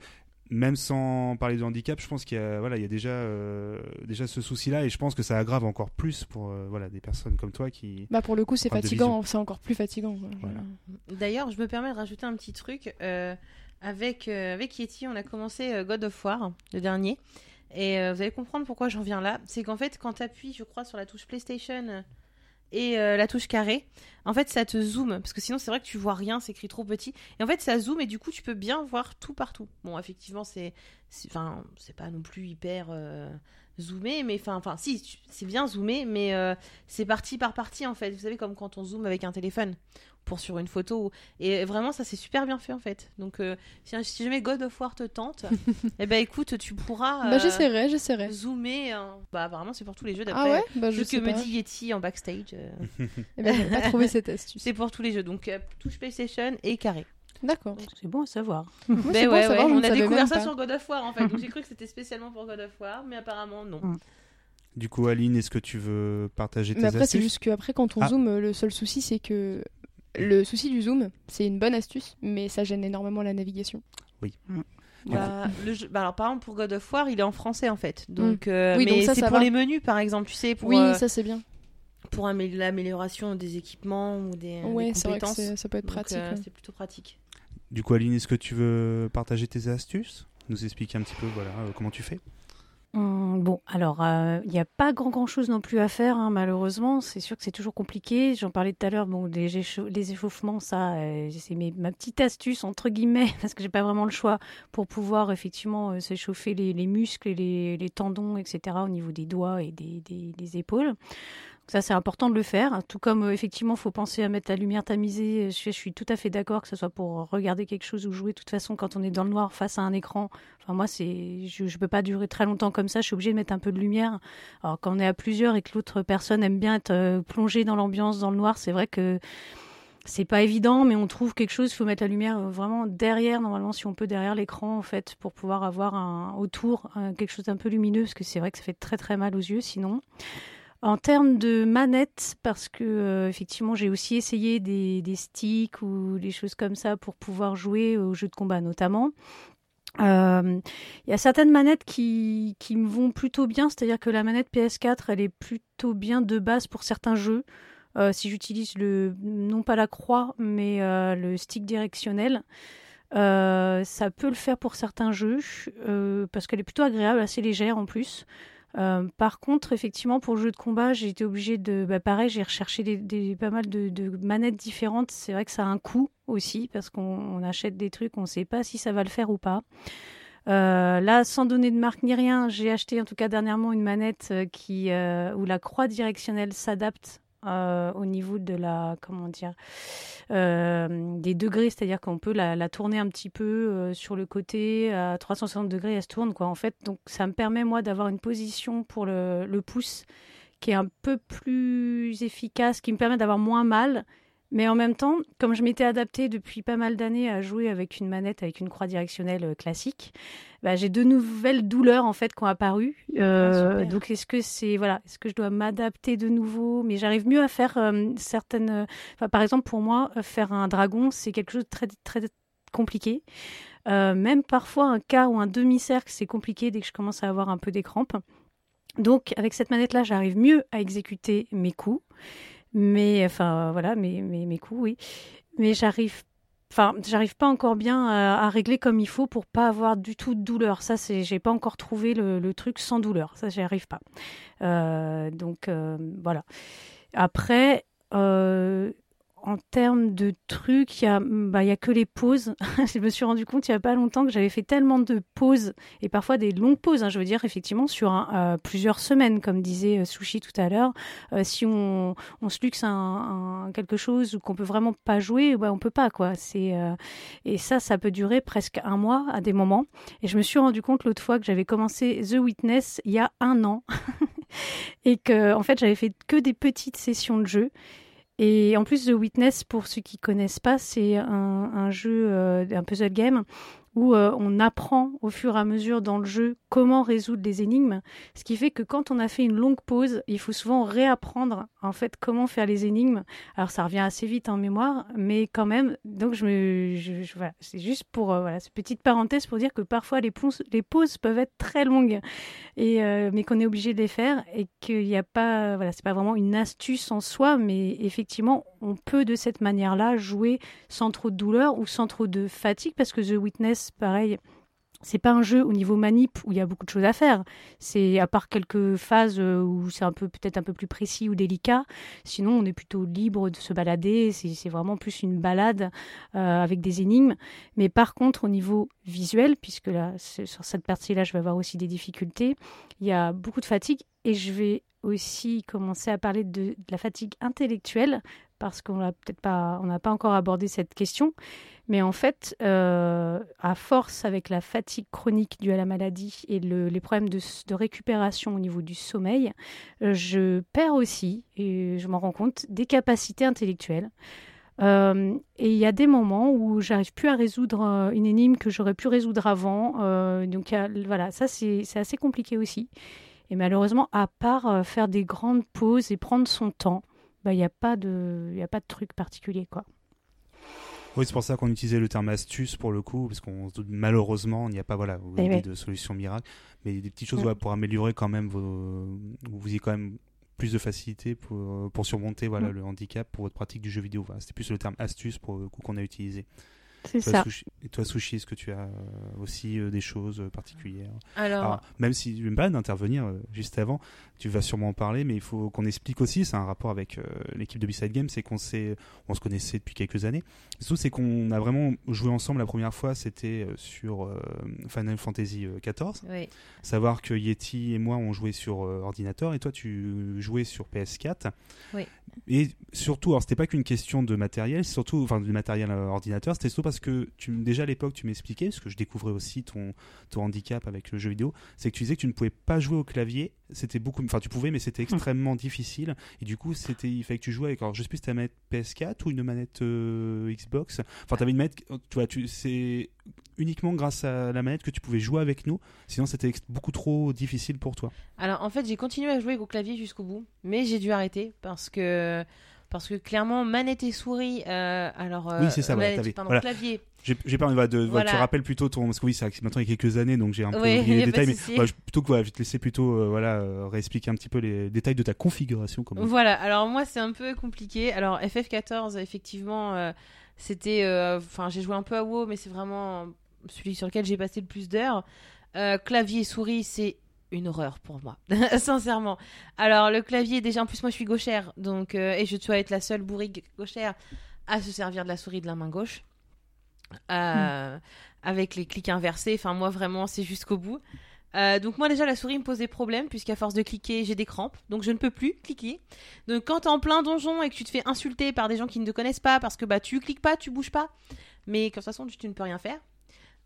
même sans parler de handicap, je pense qu'il y a, voilà, il y a déjà, euh, déjà ce souci-là, et je pense que ça aggrave encore plus pour euh, voilà, des personnes comme toi qui. Bah pour le coup, c'est fatigant. C'est encore plus fatigant. Voilà. D'ailleurs, je me permets de rajouter un petit truc. euh, avec, euh, avec Yeti, on a commencé God of War, le dernier. Et euh, vous allez comprendre pourquoi j'en viens là. C'est qu'en fait, quand tu appuies, je crois, sur la touche PlayStation euh, et euh, la touche carré, en fait, ça te zoome. Parce que sinon, c'est vrai que tu vois rien, c'est écrit trop petit. Et en fait, ça zoome et du coup, tu peux bien voir tout partout. Bon, effectivement, c'est. Enfin, c'est pas non plus hyper. euh, zoomé mais enfin enfin si c'est bien zoomé mais euh, c'est partie par partie en fait vous savez comme quand on zoome avec un téléphone pour sur une photo et vraiment ça c'est super bien fait en fait donc euh, si, si jamais God of War te tente eh ben écoute tu pourras Bah euh, j'essaierai, j'essaierai. zoomer hein. bah apparemment c'est pour tous les jeux Ah d'après ouais? Bah je ce sais que me pas. dit Yeti en backstage Eh ben, pas trouvé cette astuce. c'est pour tous les jeux donc touche PlayStation et carré D'accord. C'est bon à savoir. Ben c'est bon à ouais, savoir, ouais, je on a découvert ça pas. sur God of War en fait donc j'ai cru que c'était spécialement pour God of War mais apparemment non Mm. Du coup, Aline, est-ce que tu veux partager tes Mais après, c'est juste qu'après, quand on Ah. zoome, le seul souci, c'est que le souci du zoom, c'est une bonne astuce, mais ça gêne énormément la navigation. Bah, le jeu- bah, alors par exemple pour God of War il est en français en fait donc euh, Mm. Oui, mais donc ça, c'est pour va. les menus par exemple tu sais pour oui, euh, ça c'est bien. pour amé- l'amélioration des équipements ou des, des Ouais, c'est vrai que compétences c'est- ça peut être pratique. euh, ouais. c'est plutôt pratique Du coup, Aline, est-ce que tu veux partager tes astuces? Nous expliquer un petit peu euh, comment tu fais Hum, bon, alors, il n'y a pas grand, grand chose non plus à faire, hein, malheureusement. C'est sûr que c'est toujours compliqué. J'en parlais tout à l'heure, bon, les, échau- les échauffements, ça, euh, c'est ma petite astuce, entre guillemets, parce que j'ai pas vraiment le choix pour pouvoir effectivement euh, s'échauffer les, les muscles les, les tendons, etc., au niveau des doigts et des épaules. Ça, c'est important de le faire. Tout comme, euh, effectivement, faut penser à mettre la lumière tamisée. Je, je suis tout à fait d'accord que ce soit pour regarder quelque chose ou jouer. De toute façon, quand on est dans le noir face à un écran, enfin, moi, c'est, je, je peux pas durer très longtemps comme ça. Je suis obligée de mettre un peu de lumière. Alors, quand on est à plusieurs et que l'autre personne aime bien être euh, plongée dans l'ambiance, dans le noir, c'est vrai que c'est pas évident, mais on trouve quelque chose. Il faut mettre la lumière euh, vraiment derrière, normalement, si on peut, derrière l'écran, en fait, pour pouvoir avoir autour quelque chose d'un peu lumineux, parce que c'est vrai que ça fait très très mal aux yeux sinon. En termes de manette, parce que euh, effectivement j'ai aussi essayé des, sticks ou des choses comme ça pour pouvoir jouer aux jeux de combat notamment. Euh, Il y a certaines manettes qui, me vont plutôt bien, c'est-à-dire que la manette PS4 elle est plutôt bien de base pour certains jeux. Euh, si j'utilise non pas la croix mais le stick directionnel, ça peut le faire pour certains jeux parce qu'elle est plutôt agréable, assez légère en plus. Euh, par contre, effectivement, pour le jeu de combat, j'ai été obligée de. Bah, pareil, j'ai recherché des, pas mal de, manettes différentes. C'est vrai que ça a un coût aussi, parce qu'on on achète des trucs, on ne sait pas si ça va le faire ou pas. Euh, là, sans donner de marque ni rien, j'ai acheté en tout cas dernièrement une manette euh, qui, où la croix directionnelle s'adapte euh, au niveau de la, comment dire, euh, des degrés, c'est-à-dire qu'on peut la, tourner un petit peu euh, sur le côté à 360 degrés, elle se tourne quoi. En fait, donc ça me permet moi d'avoir une position pour le pouce qui est un peu plus efficace, qui me permet d'avoir moins mal mais en même temps, comme je m'étais adaptée depuis pas mal d'années à jouer avec une manette, avec une croix directionnelle euh, classique, bah, j'ai de nouvelles douleurs en fait qui ont apparu. Euh, ah, donc est-ce que c'est voilà, est-ce que je dois m'adapter de nouveau? Mais j'arrive mieux à faire euh, certaines. Enfin, par exemple, pour moi, faire un dragon, c'est quelque chose de très très compliqué. même parfois un quart ou un demi-cercle, c'est compliqué dès que je commence à avoir un peu des crampes. Donc avec cette manette-là, j'arrive mieux à exécuter mes coups. Mais enfin voilà, mes, mes, coups, oui. Mais j'arrive enfin j'arrive pas encore bien à, régler comme il faut pour pas avoir du tout de douleur. Ça c'est j'ai pas encore trouvé le, truc sans douleur. Ça j'y arrive pas. Euh, donc euh, voilà. Après euh, en termes de trucs, il y a, bah, a que les pauses. je me suis rendu compte il y a pas longtemps que j'avais fait tellement de pauses et parfois des longues pauses. Hein, je veux dire effectivement sur euh, plusieurs semaines, comme disait euh, Sushi tout à l'heure. Euh, si on, se luxe un, quelque chose ou qu'on peut vraiment pas jouer, bah, on peut pas quoi. Et ça, ça peut durer presque un mois à des moments. Et je me suis rendu compte l'autre fois que j'avais commencé The Witness il y a un an et que en fait j'avais fait que des petites sessions de jeu et en plus, The Witness, pour ceux qui connaissent pas, c'est un, un, jeu, euh, un puzzle game où euh, on apprend au fur et à mesure dans le jeu comment résoudre les énigmes, ce qui fait que quand on a fait une longue pause, il faut souvent réapprendre en fait comment faire les énigmes. Alors ça revient assez vite en mémoire, mais quand même, donc je me, c'est juste pour euh, voilà, cette petite parenthèse pour dire que parfois les pauses peuvent être très longues, et euh, mais qu'on est obligé de les faire et qu'il n'y a pas, voilà, c'est pas vraiment une astuce en soi, mais effectivement on peut de cette manière-là jouer sans trop de douleur ou sans trop de fatigue parce que The Witness, pareil, c'est pas un jeu au niveau manip où il y a beaucoup de choses à faire. C'est à part quelques phases euh, où c'est un peu peut-être un peu plus précis ou délicat. Sinon, on est plutôt libre de se balader. C'est vraiment plus une balade euh, avec des énigmes. Mais par contre, au niveau visuel, puisque là sur cette partie-là, je vais avoir aussi des difficultés, il y a beaucoup de fatigue et je vais aussi commencer à parler de, de la fatigue intellectuelle parce qu'on n'a peut-être pas, on n'a pas encore abordé cette question. Mais en fait, euh, à force avec la fatigue chronique due à la maladie et les problèmes de, récupération au niveau du sommeil, euh, je perds aussi, et je m'en rends compte, des capacités intellectuelles. Euh, et il y a des moments où j'arrive plus à résoudre une énigme que j'aurais pu résoudre avant. donc voilà, ça c'est assez compliqué aussi. Et malheureusement, à part faire des grandes pauses et prendre son temps, bah, il n'y a, pas de, a pas de truc particulier. quoi. Oui, c'est pour ça qu'on utilisait le terme astuce pour le coup, parce qu'on malheureusement, il n'y a pas voilà, eh de solution miracle, mais des petites choses pour améliorer quand même vos, vous ayez quand même plus de facilité pour, pour surmonter voilà, le handicap pour votre pratique du jeu vidéo. Voilà, C'était plus le terme astuce pour le coup qu'on a utilisé. C'est ça. et toi, Sushi, est-ce que tu as euh, aussi euh, des choses particulières? Alors, même si je me pas d'intervenir euh, juste avant, tu vas sûrement en parler, mais il faut qu'on explique aussi, c'est un rapport avec l'équipe de B-Side Games, c'est qu'on on se connaissait depuis quelques années. Surtout, c'est qu'on a vraiment joué ensemble la première fois, c'était sur Final Fantasy XIV. Oui. Savoir que Yeti et moi, on jouait sur ordinateur, et toi, tu jouais sur PS4. Oui. Et surtout, alors c'était pas qu'une question de matériel, surtout, enfin, du matériel ordinateur, c'était surtout parce que tu, déjà à l'époque, tu m'expliquais, parce que je découvrais aussi ton, ton handicap avec le jeu vidéo, c'est que tu disais que tu ne pouvais pas jouer au clavier. C'était beaucoup, enfin, tu pouvais, mais c'était hum. extrêmement difficile. Et du coup, c'était, il fallait que tu jouais avec, alors je sais plus si ta manette PS4 ou une manette euh, Xbox. Enfin, tu avais une manette, tu vois, tu, c'est uniquement grâce à la manette que tu pouvais jouer avec nous. Sinon, c'était beaucoup trop difficile pour toi. Alors, en fait, j'ai continué à jouer au clavier jusqu'au bout, mais j'ai dû arrêter parce que parce que clairement manette et souris euh, alors oui c'est ça manette, pardon, clavier. J'ai pas de, voilà. tu rappelles plutôt ton parce que oui c'est maintenant il y a quelques années donc j'ai un peu oublié les détails mais plutôt que voilà, je vais te laisser plutôt euh, voilà euh, réexpliquer un petit peu les détails de ta configuration comme voilà alors moi c'est un peu compliqué. Alors FF14 effectivement c'était enfin j'ai joué un peu à WoW mais c'est vraiment celui sur lequel j'ai passé le plus d'heures. Clavier et souris c'est une horreur pour moi, sincèrement. Alors le clavier, déjà en plus moi je suis gauchère, donc euh, et je dois être la seule bourrique gauchère à se servir de la souris de la main gauche, euh, avec les clics inversés. Enfin moi vraiment c'est jusqu'au bout. Euh, donc moi déjà la souris me pose des problèmes puisqu'à force de cliquer j'ai des crampes donc je ne peux plus cliquer. Donc quand t'es en plein donjon et que tu te fais insulter par des gens qui ne te connaissent pas parce que bah tu cliques pas, tu bouges pas, mais de toute façon tu, ne peux rien faire.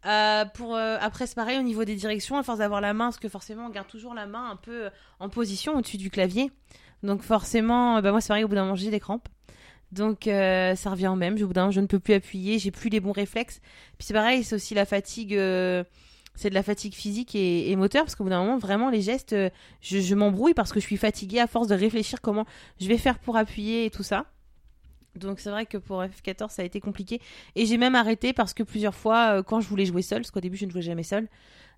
Euh, pour euh, après c'est pareil au niveau des directions à force d'avoir la main parce que forcément on garde toujours la main un peu en position au-dessus du clavier. Donc forcément bah moi c'est pareil au bout d'un moment j'ai des crampes. Donc ça revient au même, au bout d'un je ne peux plus appuyer, j'ai plus les bons réflexes. Puis c'est pareil, c'est aussi la fatigue c'est de la fatigue physique et, moteur parce qu'au bout d'un moment vraiment les gestes euh, je, m'embrouille parce que je suis fatiguée à force de réfléchir comment je vais faire pour appuyer et tout ça donc c'est vrai que pour F14 ça a été compliqué et j'ai même arrêté parce que plusieurs fois euh, quand je voulais jouer seul parce qu'au début je ne jouais jamais seul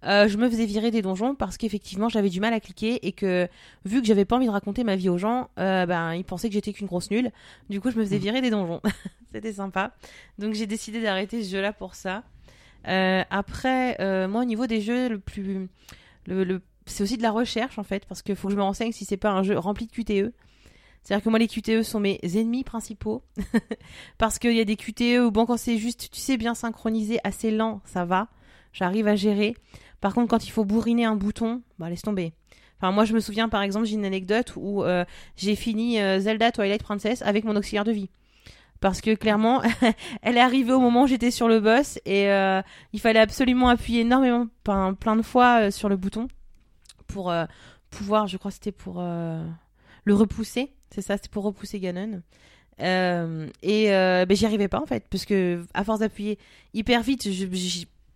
euh, je me faisais virer des donjons parce qu'effectivement j'avais du mal à cliquer et que vu que j'avais pas envie de raconter ma vie aux gens, ben ils pensaient que j'étais qu'une grosse nulle. Du coup je me faisais mmh. virer des donjons. C'était sympa. Donc j'ai décidé d'arrêter ce jeu-là pour ça. Euh, après, euh, moi, au niveau des jeux, le plus. Le, c'est aussi de la recherche, en fait, parce qu'il faut que je me renseigne si c'est pas un jeu rempli de QTE. C'est-à-dire que moi, les QTE sont mes ennemis principaux. parce qu'il y a des QTE où, bon, quand c'est juste, tu sais, bien synchronisé, assez lent, ça va. J'arrive à gérer. Par contre, quand il faut bourriner un bouton, bah, laisse tomber. Enfin, moi, je me souviens, par exemple, j'ai une anecdote où euh, j'ai fini Zelda Twilight Princess avec mon auxiliaire de vie parce que clairement, elle est arrivée au moment où j'étais sur le boss et euh, il fallait absolument appuyer énormément, plein, plein de fois euh, sur le bouton pour euh, pouvoir, je crois, c'était pour le repousser. C'est ça, c'était pour repousser Ganon. et ben, j'y arrivais pas en fait, parce que à force d'appuyer hyper vite, je,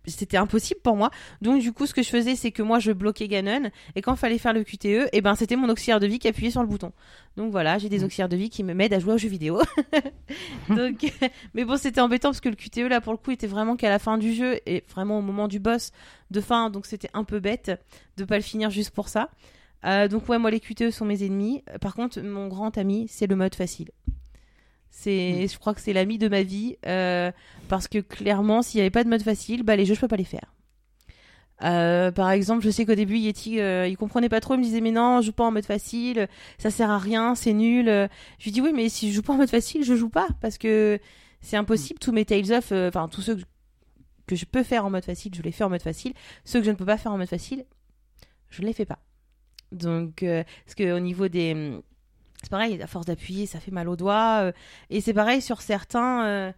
c'était impossible pour moi. Donc du coup, ce que je faisais, c'est que moi, je bloquais Ganon, et quand il fallait faire le QTE, et eh ben c'était mon auxiliaire de vie qui appuyait sur le bouton. Donc voilà, j'ai des mm. auxiliaires de vie qui m'aident à jouer aux jeux vidéo. Donc, mais bon, c'était embêtant parce que le QTE là, pour le coup, était vraiment qu'à la fin du jeu et vraiment au moment du boss de fin, donc c'était un peu bête de pas le finir juste pour ça. Euh, donc ouais, moi les QTE sont mes ennemis. Par contre, mon grand ami, c'est le mode facile. C'est, mm. je crois que c'est l'ami de ma vie euh, parce que clairement, s'il n'y avait pas de mode facile, bah les jeux je peux pas les faire. Euh, par exemple, je sais qu'au début Yeti, euh, il comprenait pas trop, il me disait mais non, je joue pas en mode facile, ça sert à rien, c'est nul. Je lui dis oui, mais si je joue pas en mode facile, je joue pas parce que c'est impossible. Tous mes Tales of, enfin tous ceux que je peux faire en mode facile, je les fais en mode facile. Ceux que je ne peux pas faire en mode facile, je ne les fais pas. Donc, parce que au niveau des c'est pareil, à force d'appuyer, ça fait mal aux doigts. Euh, et c'est pareil sur certains. Euh,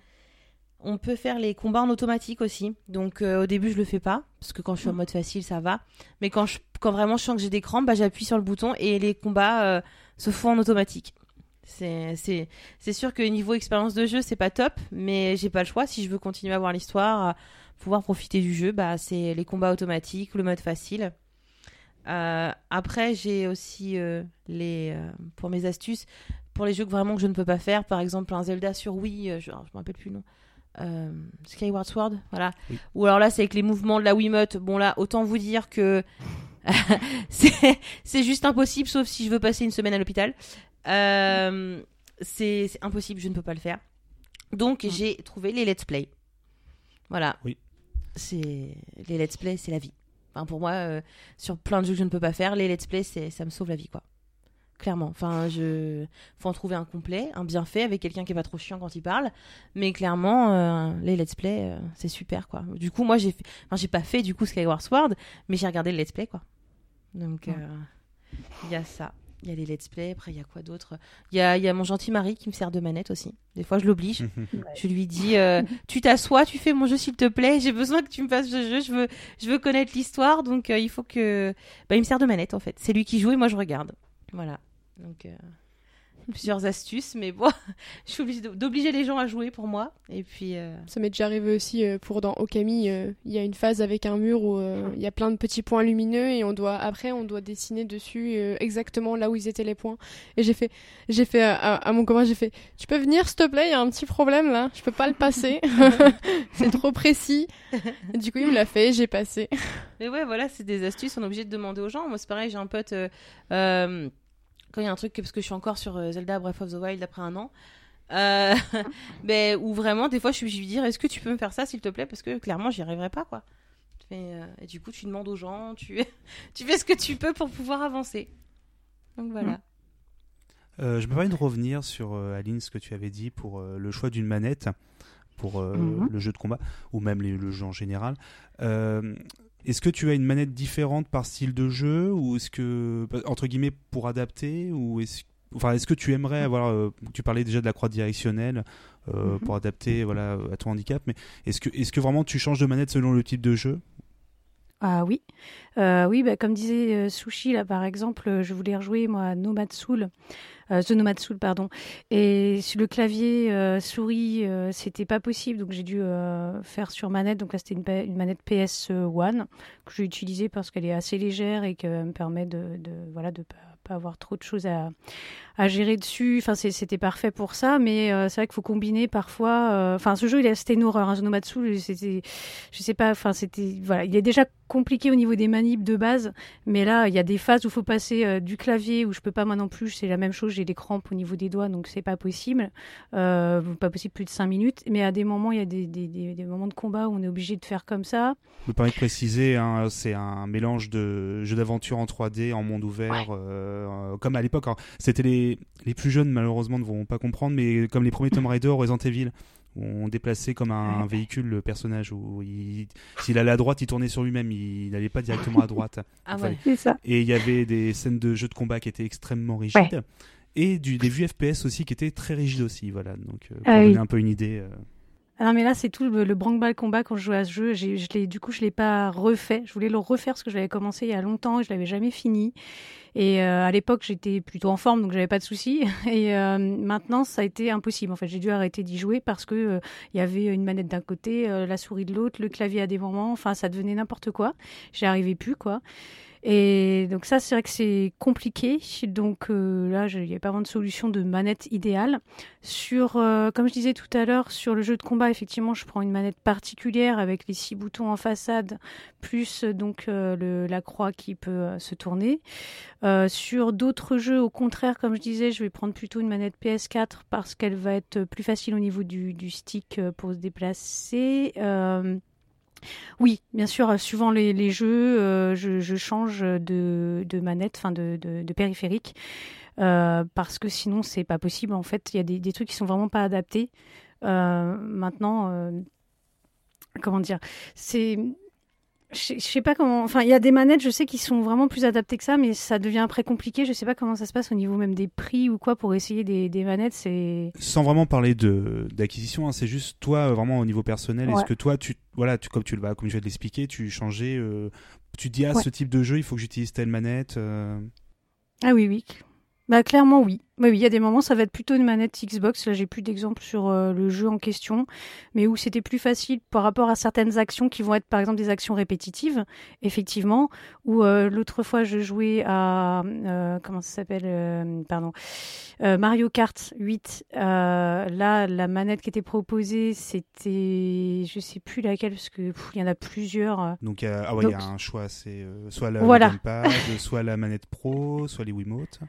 on peut faire les combats en automatique aussi. Donc euh, au début, je le fais pas parce que quand je suis en mode facile, ça va. Mais quand, quand vraiment je sens que j'ai des crampes, bah, j'appuie sur le bouton et les combats se font en automatique. C'est sûr que niveau expérience de jeu, c'est pas top, mais j'ai pas le choix. Si je veux continuer à voir l'histoire, pouvoir profiter du jeu, bah, c'est les combats automatiques, le mode facile. Euh, après, j'ai aussi euh, les euh, pour mes astuces pour les jeux que vraiment que je ne peux pas faire. Par exemple, un Zelda sur Wii, je, ne me rappelle plus le nom. Skyward Sword, voilà. Ou alors là, c'est avec les mouvements de la Wiimote. Bon là, autant vous dire que c'est juste impossible, sauf si je veux passer une semaine à l'hôpital. c'est impossible, je ne peux pas le faire. Donc hum. j'ai trouvé les let's play. Voilà. Oui. C'est les let's play, c'est la vie pour moi, euh, sur plein de jeux que je ne peux pas faire, les let's play, ça me sauve la vie, quoi. Clairement. Enfin, je faut en trouver un complet, un bien fait, avec quelqu'un qui est pas trop chiant quand il parle. Mais clairement, euh, les let's play, euh, c'est super, quoi. Du coup, moi, j'ai, enfin, j'ai pas fait du coup Skyward Sword, mais j'ai regardé le let's play, quoi. Donc, il y a ça. Il y a les let's play, après il y a quoi d'autre? Il y a, y a, mon gentil mari qui me sert de manette aussi. Des fois je l'oblige. je lui dis euh, Tu t'assois, tu fais mon jeu s'il te plaît, j'ai besoin que tu me fasses ce jeu, je veux, je veux connaître l'histoire, donc euh, il faut que. Bah, il me sert de manette en fait. C'est lui qui joue et moi je regarde. Voilà. Donc. Euh, plusieurs astuces, mais bon, je suis obligée d'obliger les gens à jouer pour moi. Et puis. Euh, Ça m'est déjà arrivé aussi euh, pour dans Okami, euh, il y a une phase avec un mur où il y a plein de petits points lumineux et on doit après on doit dessiner dessus exactement là où ils étaient les points. Et j'ai fait j'ai fait à, mon copain j'ai fait tu peux venir s'il te plaît il y a un petit problème là je peux pas le passer c'est trop précis. du coup il me l'a fait j'ai passé. Mais ouais voilà c'est des astuces on est obligé de demander aux gens. Moi c'est pareil j'ai un pote quand il y a un truc, parce que je suis encore sur euh, Zelda Breath of the Wild après un an, euh, mais où vraiment, des fois, je, lui dire est-ce que tu peux me faire ça, s'il te plaît? Parce que clairement, j'y arriverai pas, quoi. Euh, et, du coup, tu demandes aux gens, tu, tu fais ce que tu peux pour pouvoir avancer. Donc voilà. Euh, je me permets de revenir sur Aline, ce que tu avais dit pour le choix d'une manette pour mhm. le jeu de combat, ou même le jeu en général. Est-ce que tu as une manette différente par style de jeu ou est-ce que entre guillemets pour adapter ou est-ce Enfin, est-ce que tu aimerais avoir euh, Tu parlais déjà de la croix directionnelle euh, Mhm. pour adapter voilà à ton handicap, mais est-ce que est-ce que vraiment tu changes de manette selon le type de jeu? Ah oui, Euh, oui, bah, comme disait Sushi là par exemple, je voulais rejouer moi Nomad Soul, The Nomad Soul pardon, et sur le clavier euh, souris euh, c'était pas possible donc j'ai dû euh, faire sur manette. Donc là c'était une, manette PS One que j'ai utilisée parce qu'elle est assez légère et qu'elle me permet de, de voilà de pas avoir trop de choses à, à gérer dessus. Enfin, c'était parfait pour ça, mais euh, c'est vrai qu'il faut combiner parfois. euh, Enfin, ce jeu, il est- c'était une horreur. Hein, Soul, c'était, je sais pas. Enfin, c'était voilà, il est déjà compliqué au niveau des manips de base, mais là, il y a des phases où il faut passer euh, du clavier où je peux pas moi non plus. C'est la même chose. J'ai des crampes au niveau des doigts, donc c'est pas possible. Euh, pas possible plus de 5 minutes. Mais à des moments, il y a des, des, des, des moments de combat où on est obligé de faire comme ça. Je me permets de préciser, hein, c'est un mélange de jeux d'aventure en 3D, en monde ouvert, euh, comme à l'époque. Alors, C'était les, les plus jeunes, malheureusement, ne vont pas comprendre, mais comme les premiers Tomb Raider ou Resident Evil, où on déplaçait comme un, véhicule le personnage, où il- s'il allait à droite, il tournait sur lui-même, il n'allait pas directement à droite. Ah Enfin, ouais. C'est ça. Et il y avait des scènes de jeux de combat qui étaient extrêmement rigides. Et du, des vues FPS aussi qui étaient très rigides aussi, voilà. Donc, euh, pour Ah oui. donner un peu une idée. euh, Ah non, mais là, c'est tout le, le branque-ball combat quand je jouais à ce jeu. J'ai, je l'ai, du coup, je l'ai pas refait. Je voulais le refaire parce que je l'avais commencé il y a longtemps et je l'avais jamais fini. Et euh, à l'époque, j'étais plutôt en forme, donc j'avais pas de soucis. Et euh, maintenant, ça a été impossible. En fait, j'ai dû arrêter d'y jouer parce que euh, il y avait une manette d'un côté, la souris de l'autre, le clavier à des moments. Enfin, ça devenait n'importe quoi. J'y arrivais plus, quoi. Et donc ça, c'est vrai que c'est compliqué. Donc euh, là, il n'y a pas vraiment de solution de manette idéale. Sur, euh, comme je disais tout à l'heure, sur le jeu de combat, effectivement, je prends une manette particulière avec les six boutons en façade, plus euh, donc la croix qui peut se tourner. Sur d'autres jeux, au contraire, comme je disais, je vais prendre plutôt une manette PS4 parce qu'elle va être plus facile au niveau du, stick pour se déplacer. Oui, bien sûr, euh, suivant les, jeux, euh, je, change de, manette, enfin de, périphérique, euh, parce que sinon c'est pas possible. En fait, il y a des, trucs qui sont vraiment pas adaptés. Maintenant, comment dire, c'est je je sais pas comment. Enfin, il y a des manettes, je sais, qui sont vraiment plus adaptées que ça, mais ça devient après compliqué. Je sais pas comment ça se passe au niveau même des prix ou quoi pour essayer des, des manettes. C'est Sans vraiment parler de d'acquisition, hein, c'est juste toi euh, vraiment au niveau personnel. Est-ce que toi, tu voilà, tu, comme tu le vas, comme je vais te l'expliquer, tu changeais, euh, tu dis ah Ouais. ce type de jeu, il faut que j'utilise telle manette. euh, ah oui, oui. Bah clairement oui. Oui, oui, il y a des moments ça va être plutôt une manette Xbox. Là, j'ai plus d'exemples sur euh, le jeu en question, mais où c'était plus facile par rapport à certaines actions qui vont être par exemple des actions répétitives, effectivement. Ou euh, l'autre fois, je jouais à euh, comment ça s'appelle euh, Pardon, Euh, Mario Kart 8. Euh, là, la manette qui était proposée, c'était je sais plus laquelle parce que il y en a plusieurs. Donc il ah ouais, il y a Donc- un choix, c'est euh, soit la, Voilà. gamepad, soit la manette pro, soit les Wiimote.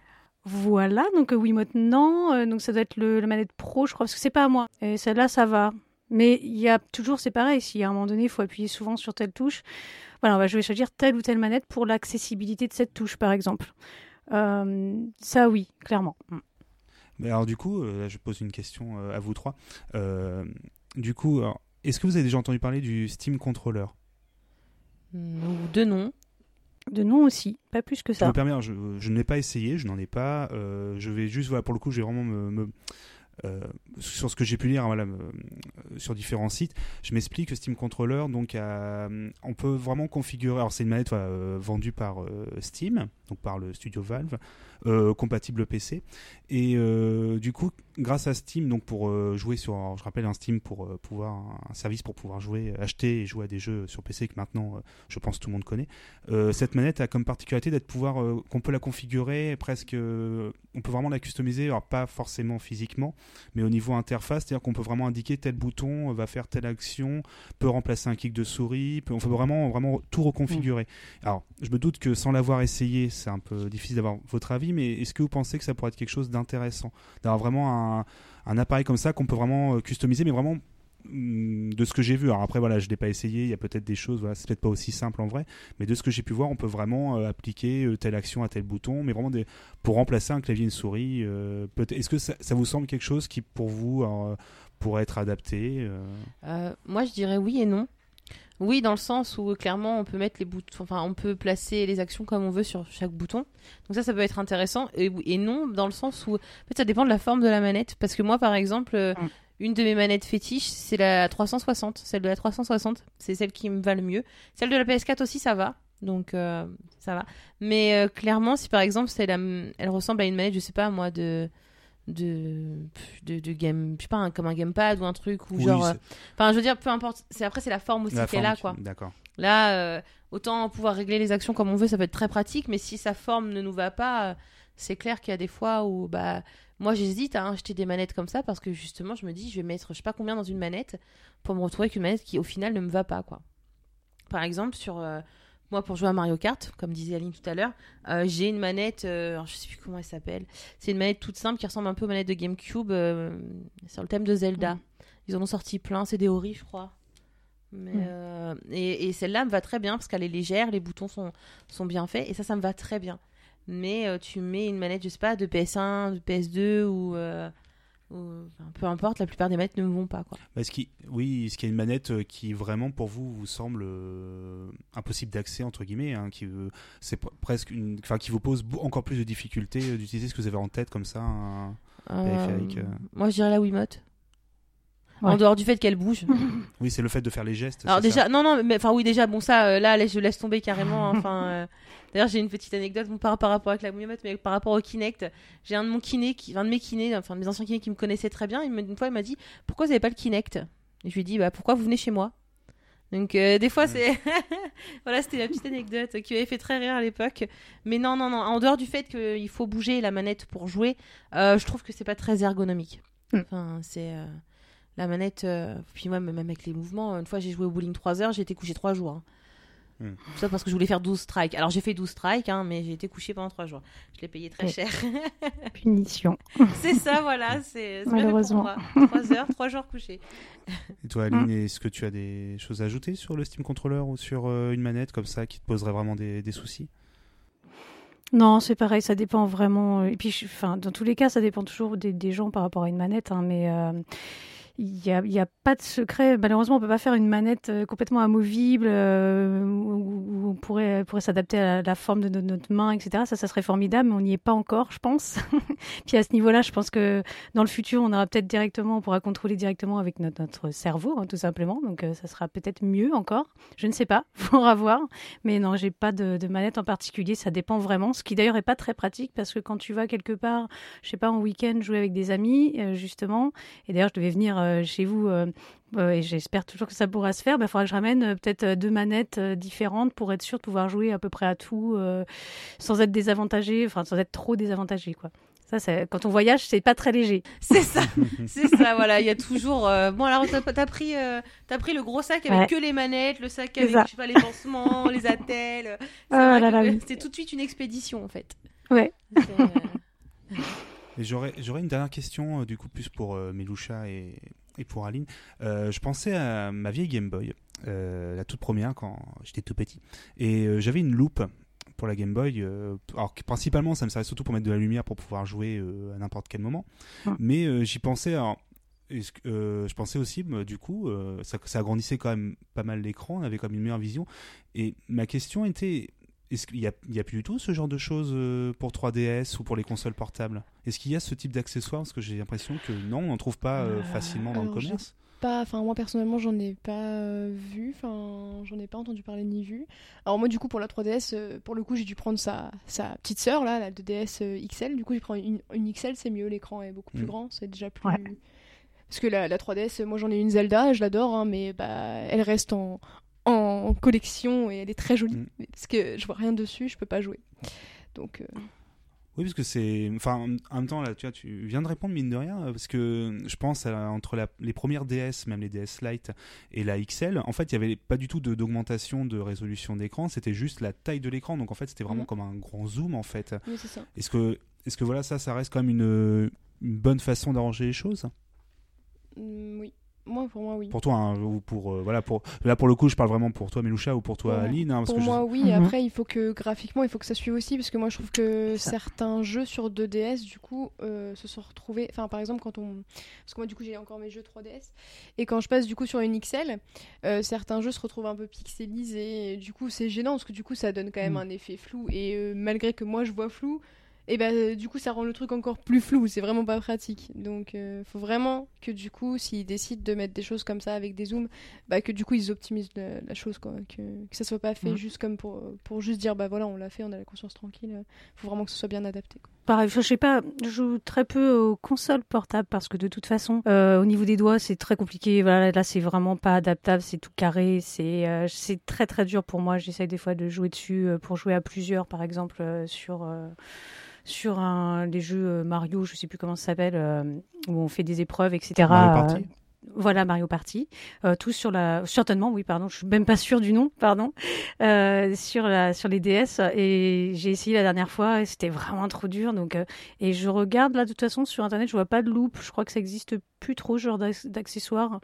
Voilà, donc euh, Wiimote non, euh, donc ça doit être le, la manette pro, je crois, parce que c'est pas à moi. Et celle-là, ça va. Mais il y a toujours, c'est pareil, si à un moment donné, il faut appuyer souvent sur telle touche, voilà, bah, je vais choisir telle ou telle manette pour l'accessibilité de cette touche, par exemple. Euh, ça, oui, clairement. Mm. Mais alors du coup, euh, là, je pose une question euh, à vous trois. Euh, du coup, est-ce que vous avez déjà entendu parler du Steam Controller? Ou deux noms. De nom aussi, pas plus que Je ça. me permets, je, je ne l'ai pas essayé, je n'en ai pas. euh, je vais juste, voilà, pour le coup, je vais vraiment me, me- euh, sur ce que j'ai pu lire, voilà, me- euh, sur différents sites. Je m'explique que Steam Controller, donc, on peut vraiment configurer. Alors, c'est une manette voilà, vendue par Steam, donc par le studio Valve, euh, compatible PC. Et euh, du coup, grâce à Steam, donc pour euh, jouer sur, je rappelle un Steam pour pouvoir un service pour pouvoir jouer, acheter et jouer à des jeux sur PC que maintenant, je pense tout le monde connaît. Cette manette a comme particularité d'être pouvoir qu'on peut la configurer presque on peut vraiment la customiser alors pas forcément physiquement mais au niveau interface c'est à dire qu'on peut vraiment indiquer tel bouton va faire telle action peut remplacer un clic de souris peut, on peut vraiment vraiment tout reconfigurer alors je me doute que sans l'avoir essayé c'est un peu difficile d'avoir votre avis mais est-ce que vous pensez que ça pourrait être quelque chose d'intéressant d'avoir vraiment un, appareil comme ça qu'on peut vraiment euh, customiser mais vraiment hum, de ce que j'ai vu, alors après voilà, je l'ai pas essayé, il y a peut-être des choses, voilà, c'est peut-être pas aussi simple en vrai, mais de ce que j'ai pu voir, on peut vraiment euh, appliquer euh, telle action à tel bouton, mais vraiment pour remplacer un clavier et une souris. Est-ce que ça, vous semble quelque chose qui pour vous pourrait être adapté moi, je dirais oui et non. Oui, dans le sens où clairement on peut mettre les boutons, enfin on peut placer les actions comme on veut sur chaque bouton. Donc ça, ça peut être intéressant. Et, et non, dans le sens où en fait, ça dépend de la forme de la manette. Parce que moi, par exemple, euh, Mm. une de mes manettes fétiches, c'est la 360. Celle de la 360, c'est celle qui me va le mieux. Celle de la PS4 aussi, ça va. Donc euh, ça va. Mais euh, clairement, si par exemple, c'est la, elle ressemble à une manette, je sais pas moi, de de de, de game, je sais pas, un- comme un gamepad ou un truc ou Oui, genre. euh, Enfin, je veux dire, peu importe. C'est après, c'est la forme aussi la qu'elle forme a, qui- quoi. D'accord. Là, euh, autant pouvoir régler les actions comme on veut, ça peut être très pratique, mais si sa forme ne nous va pas, euh, c'est clair qu'il y a des fois où, bah, moi j'hésite à acheter des manettes comme ça parce que justement, je me dis, je vais mettre je sais pas combien dans une manette pour me retrouver avec une manette qui au final ne me va pas, quoi. Par exemple, sur moi pour jouer à Mario Kart, comme disait Aline tout à l'heure, euh, j'ai une manette, euh, alors, je sais plus comment elle s'appelle, c'est une manette toute simple qui ressemble un peu aux manettes de GameCube euh, sur le thème de Zelda. Mhm. Ils en ont sorti plein, c'est des Ori, je crois. Mais Mhm. euh, et, et celle-là me va très bien parce qu'elle est légère, les boutons sont, sont bien faits et ça, ça me va très bien. Mais tu mets une manette, je sais pas, de PS1, de PS2 ou, euh, ou- enfin, peu importe, la plupart des manettes ne vont pas quoi. Est-ce qu'il, oui, est-ce qu'il y a une manette euh, qui vraiment pour vous vous semble euh, impossible d'accès entre guillemets, hein, qui euh, c'est p- presque une, enfin qui vous pose encore plus de difficultés euh, d'utiliser ce que vous avez en tête comme ça. un- Périphérique, euh. Moi, je dirais la Wiimote. Ouais. En dehors du fait qu'elle bouge. Oui, c'est le fait de faire les gestes. Alors déjà, ça non, non, mais enfin oui, déjà, bon ça, euh, là, je laisse tomber carrément. Enfin, euh, d'ailleurs, j'ai une petite anecdote, bon, pas par rapport avec la Wiimote, mais par rapport au Kinect. J'ai un de mon kiné, qui, un de mes kinés, enfin de mes anciens kinés qui me connaissaient très bien. Il me- une fois, il m'a dit, pourquoi vous n'avez pas le Kinect? Et je lui ai dit, bah pourquoi vous venez chez moi? Donc euh, des fois, Mm. c'est, voilà, c'était la petite anecdote qui m'avait fait très rire à l'époque. Mais non, non, non. En dehors du fait qu'il faut bouger la manette pour jouer, euh, je trouve que c'est pas très ergonomique. Mm. Enfin, c'est euh, la manette. euh, Puis moi, même avec les mouvements, une fois j'ai joué au bowling 3 heures, j'ai été couché 3 jours. hein. Mm. Tout ça parce que je voulais faire 12 strikes. Alors j'ai fait 12 strikes, hein, mais j'ai été couché pendant 3 jours. Je l'ai payé très Oui. cher. Punition. c'est ça, voilà. C'est pour Malheureusement. moi. 3 heures, 3 jours couché. Et toi, Aline, est-ce que tu as des choses à ajouter sur le Steam Controller ou sur euh, une manette comme ça qui te poserait vraiment des, des soucis? Non, c'est pareil, ça dépend vraiment. Et puis, je- enfin, dans tous les cas, ça dépend toujours des, des gens par rapport à une manette. hein, mais euh, il n'y a, pas de secret. Malheureusement, on peut pas faire une manette euh, complètement amovible euh, où, on pourrait, pourrait s'adapter à la forme de no- notre main, etc. Ça, ça serait formidable, mais on n'y est pas encore, je pense. Puis à ce niveau-là, je pense que dans le futur, on aura peut-être directement, on pourra contrôler directement avec notre, cerveau, hein, tout simplement. Donc, euh, ça sera peut-être mieux encore. Je ne sais pas, faudra voir. Mais non, j'ai pas de, manette en particulier. Ça dépend vraiment. Ce qui d'ailleurs est pas très pratique parce que quand tu vas quelque part, je sais pas, en week-end jouer avec des amis, justement. Et d'ailleurs, je devais venir euh, chez vous. euh, euh, et j'espère toujours que ça pourra se faire. Il faudra que je ramène euh, peut-être deux manettes euh, différentes pour être sûr de pouvoir jouer à peu près à tout euh, sans être désavantagé, enfin sans être trop désavantagé, quoi. Ça, quand on voyage, c'est pas très léger. C'est ça, c'est ça, voilà. Il y a toujours. euh, Bon, alors, t'as t'as pris, euh, t'as pris le gros sac avec Ouais. que les manettes, le sac avec, je sais pas, les pansements, les attelles. Oui. C'était tout de suite une expédition, en fait. Ouais. J'aurais, j'aurais une dernière question, euh, du coup, plus pour euh, Miloucha et, et pour Aline. Euh, je pensais à ma vieille Game Boy, euh, la toute première quand j'étais tout petit. Et euh, j'avais une loupe pour la Game Boy. euh, alors, que principalement, ça me servait surtout pour mettre de la lumière pour pouvoir jouer euh, à n'importe quel moment. Mais euh, j'y pensais. Alors, je pensais aussi, bah, du coup, ça, ça agrandissait quand même pas mal l'écran, on avait quand même une meilleure vision. Et ma question était, est-ce qu'il y a, il y a plus du tout ce genre de choses euh, pour 3DS ou pour les consoles portables? Est-ce qu'il y a ce type d'accessoires? Parce que j'ai l'impression que non, on n'en trouve pas euh, Euh, facilement dans le alors, commerce. pas enfin moi personnellement j'en ai pas vu enfin j'en ai pas entendu parler ni vu alors moi du coup pour la 3DS euh, pour le coup j'ai dû prendre sa, sa petite sœur là la 2DS euh, XL du coup j'ai pris une, une XL c'est mieux l'écran est beaucoup plus Mm. grand c'est déjà plus Ouais. parce que la, la 3DS euh, moi j'en ai une Zelda je l'adore hein, mais bah elle reste en en collection et elle est très jolie Mm. Parce que je vois rien dessus je peux pas jouer donc euh, Oui, parce que c'est. Enfin, en même temps, là, tu vois, tu viens de répondre, mine de rien, euh, parce que je pense à, entre la- les premières DS, même les DS Lite et la XL, en fait, il n'y avait pas du tout d'augmentation de, résolution d'écran, c'était juste la taille de l'écran. Donc, en fait, c'était vraiment Mhm. comme un grand zoom, en fait. oui c'est ça Est-ce que, est que voilà, ça, ça reste quand même une, une bonne façon d'arranger les choses? Mm, oui Moi, pour moi, oui. Pour toi, hein, ou pour euh, voilà pour là pour le coup, je parle vraiment pour toi, Meloucha, ou pour toi, Pour- Aline. hein, parce Pour que je- moi, oui. Mhm. Après, il faut que graphiquement, il faut que ça suive aussi, parce que moi, je trouve que certains jeux sur 2DS, du coup, euh, se sont retrouvés. Enfin, par exemple, quand on. Parce que moi, du coup, j'ai encore mes jeux 3DS. Et quand je passe, du coup, sur une XL, euh, certains jeux se retrouvent un peu pixelisés. Et du coup, c'est gênant, parce que du coup, ça donne quand même Mhm. un effet flou. Et euh, malgré que moi, je vois flou. Et ben du coup ça rend le truc encore plus flou, c'est vraiment pas pratique. Donc euh, faut vraiment que du coup s'ils décident de mettre des choses comme ça avec des zooms, bah que du coup ils optimisent la, la chose quoi, que, que ça soit pas fait Mhm. juste comme pour pour juste dire bah voilà on l'a fait, on a la conscience tranquille. Faut vraiment que ce soit bien adapté. Quoi. Pareil, je sais pas, je joue très peu aux consoles portables parce que de toute façon, euh, au niveau des doigts, c'est très compliqué. Voilà, là, c'est vraiment pas adaptable, c'est tout carré, c'est euh, très très dur pour moi. J'essaye des fois de jouer dessus euh, pour jouer à plusieurs, par exemple sur les jeux Mario, je sais plus comment ça s'appelle, où on fait des épreuves, etc. voilà Mario Party, euh, tous sur la certainement oui pardon, je suis même pas sûre du nom pardon. Euh, sur la sur les DS et j'ai essayé la dernière fois et c'était vraiment trop dur. Donc euh, et je regarde là de toute façon sur internet je vois pas de loop, je crois que ça existe plus trop ce genre d'ac- d'accessoires.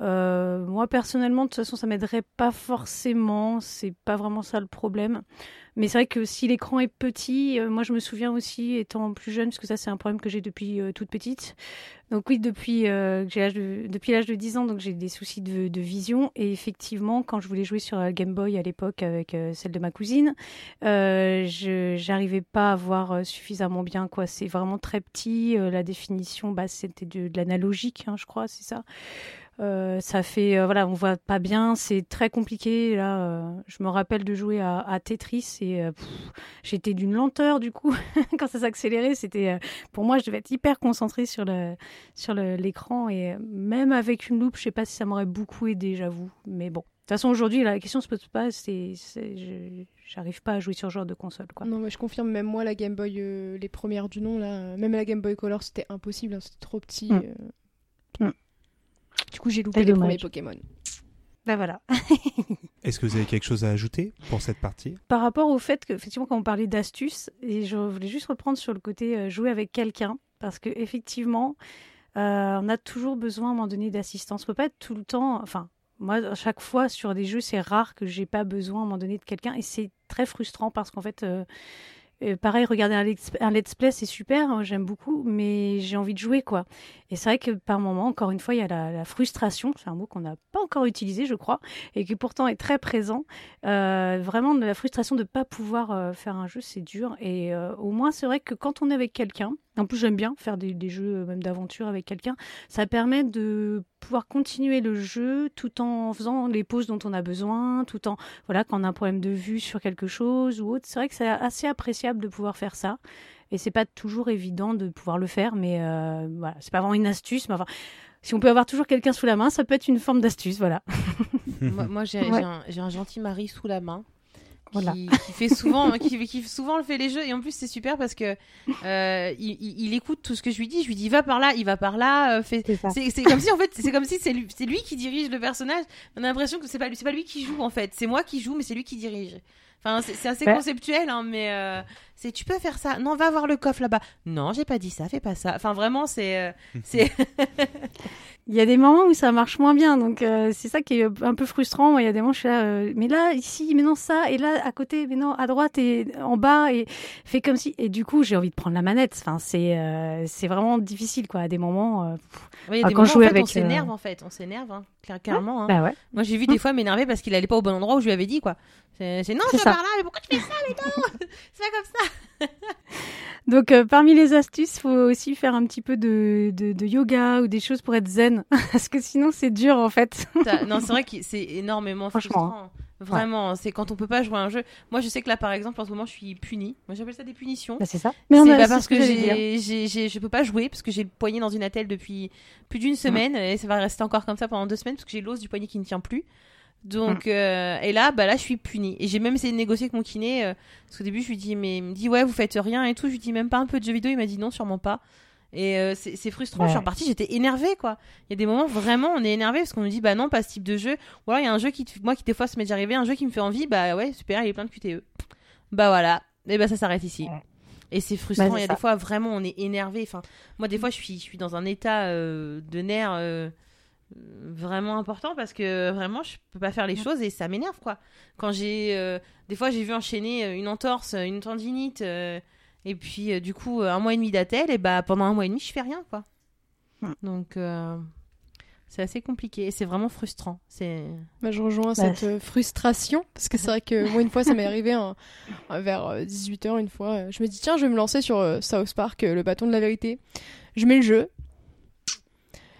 Euh, moi personnellement de toute façon ça m'aiderait pas forcément, c'est pas vraiment ça le problème. Mais c'est vrai que si l'écran est petit, euh, moi je me souviens aussi étant plus jeune, parce que ça c'est un problème que j'ai depuis euh, toute petite. Donc oui, depuis l'âge de, depuis l'âge de 10 ans, donc j'ai des soucis de, vision. Et effectivement, quand je voulais jouer sur la Game Boy à l'époque avec celle de ma cousine, je j'arrivais pas à voir suffisamment bien. quoi. C'est vraiment très petit. la définition, bah, c'était de, de l'analogique, hein, je crois, c'est ça. Euh, ça fait, euh, voilà, on voit pas bien, c'est très compliqué. Là, euh, je me rappelle de jouer à, à Tetris et j'étais d'une lenteur du coup quand ça s'accélérait. C'était, pour moi, je devais être hyper concentrée sur le sur l'écran et même avec une loupe, je sais pas si ça m'aurait beaucoup aidé, j'avoue. Mais bon, de toute façon, aujourd'hui, la question se pose pas. C'est, j'arrive pas à jouer sur ce genre de console, quoi. Non mais je confirme même moi la Game Boy les premières du nom là, même la Game Boy Color c'était impossible, hein, c'était trop petit. Mm. Du coup j'ai loupé les premiers Pokémon. Ben voilà. Est-ce que vous avez quelque chose à ajouter pour cette partie? Par rapport au fait que, effectivement, quand on parlait d'astuces, et je voulais juste reprendre sur le côté euh, jouer avec quelqu'un, parce que effectivement, euh, on a toujours besoin à un moment donné d'assistance. On peut pas être tout le temps, enfin. Moi, à chaque fois sur des jeux, c'est rare que j'ai pas besoin à un moment donné de quelqu'un et c'est très frustrant parce qu'en fait, euh, euh, pareil, regarder un let's, play, c'est super, hein, j'aime beaucoup, mais j'ai envie de jouer, quoi. Et c'est vrai que par moment, encore une fois, il y a la, frustration, c'est un mot qu'on n'a pas encore utilisé, je crois, et qui pourtant est très présent. Euh, vraiment, la frustration de ne pas pouvoir euh, faire un jeu, c'est dur. Et euh, au moins, c'est vrai que quand on est avec quelqu'un, en plus, j'aime bien faire des, des jeux, euh, même d'aventure avec quelqu'un, ça permet de pouvoir continuer le jeu tout en faisant les pauses dont on a besoin, tout en, voilà, quand on a un problème de vue sur quelque chose ou autre. C'est vrai que c'est assez appréciable de pouvoir faire ça. Et c'est pas toujours évident de pouvoir le faire, mais euh, voilà, c'est pas vraiment une astuce, mais enfin, si on peut avoir toujours quelqu'un sous la main, ça peut être une forme d'astuce, voilà. moi, moi, j'ai Ouais. j'ai un, j'ai un gentil mari sous la main. Voilà. Qui, qui fait souvent qui, qui souvent le fait les jeux. Et en plus c'est super parce que euh, il, il- il écoute tout ce que je lui dis. Je lui dis va par là il va par là euh, fais- C'est comme si en fait c'est comme si c'est lui, c'est lui qui dirige le personnage. On a l'impression que c'est pas pas lui qui joue en fait. C'est moi qui joue mais c'est lui qui dirige. Enfin c'est assez Ouais. conceptuel hein, mais euh, c'est tu peux faire ça. Non va voir le coffre là-bas. Non j'ai pas dit ça fais pas ça. Enfin vraiment c'est euh, c'est Il y a des moments où ça marche moins bien, donc euh, c'est ça qui est un peu frustrant. Moi, il y a des moments où je suis là, euh, mais là, ici, mais non, ça, et là, à côté, mais non, à droite et en bas, et fait comme si. Et du coup, j'ai envie de prendre la manette. Enfin, c'est euh, c'est vraiment difficile, quoi. À des moments. euh, a Ah, des quand moments, je en jouais fait, on avec, s'énerve euh, en fait on s'énerve hein, clair- clairement hein. bah ouais. Moi, j'ai vu des fois m'énerver parce qu'il allait pas au bon endroit où je lui avais dit, quoi. C'est non, C'est je par là, mais pourquoi tu fais ça, mais non C'est pas comme ça Donc, euh, parmi les astuces, il faut aussi faire un petit peu de, de, de yoga ou des choses pour être zen, parce que sinon, c'est dur, en fait. Non, c'est vrai que c'est énormément Franchement, frustrant. Vraiment, c'est quand on peut pas jouer à un jeu. Moi, je sais que là, par exemple, en ce moment, je suis punie. Moi, j'appelle ça des punitions. Bah, c'est ça. Mais on a- parce ce que, dire. j'ai, je peux pas jouer parce que j'ai le poignet dans une attelle depuis plus d'une semaine et ça va rester encore comme ça pendant deux semaines parce que j'ai l'os du poignet qui ne tient plus. Donc euh, et là bah là je suis punie et j'ai même essayé de négocier avec mon kiné euh, parce qu'au début je lui dis mais il me dit ouais vous faites rien et tout je lui dis même pas un peu de jeux vidéo il m'a dit non sûrement pas et euh, c'est, frustrant je suis repartie j'étais énervée quoi. Il y a des moments vraiment on est énervé parce qu'on nous dit bah non pas ce type de jeu. Ou alors il y a un jeu qui moi qui des fois ça m'est déjà arrivé un jeu qui me fait envie bah ouais super il est plein de QTE bah voilà. Et bah ça s'arrête ici. Et c'est frustrant Bah, il y a ça. des fois vraiment on est énervé enfin moi des fois je suis je suis dans un état euh, de nerfs euh, vraiment important parce que vraiment je peux pas faire les choses et ça m'énerve quoi. Quand j'ai des fois j'ai vu enchaîner une entorse, une tendinite et puis du coup un mois et demi d'attel et bah pendant un mois et demi je fais rien quoi. Donc c'est assez compliqué et c'est vraiment frustrant. C'est bah, je rejoins bah, cette frustration parce que c'est vrai que moi une fois ça m'est arrivé vers 18h une fois, je me dis tiens, je vais me lancer sur South Park le bâton de la vérité. Je mets le jeu,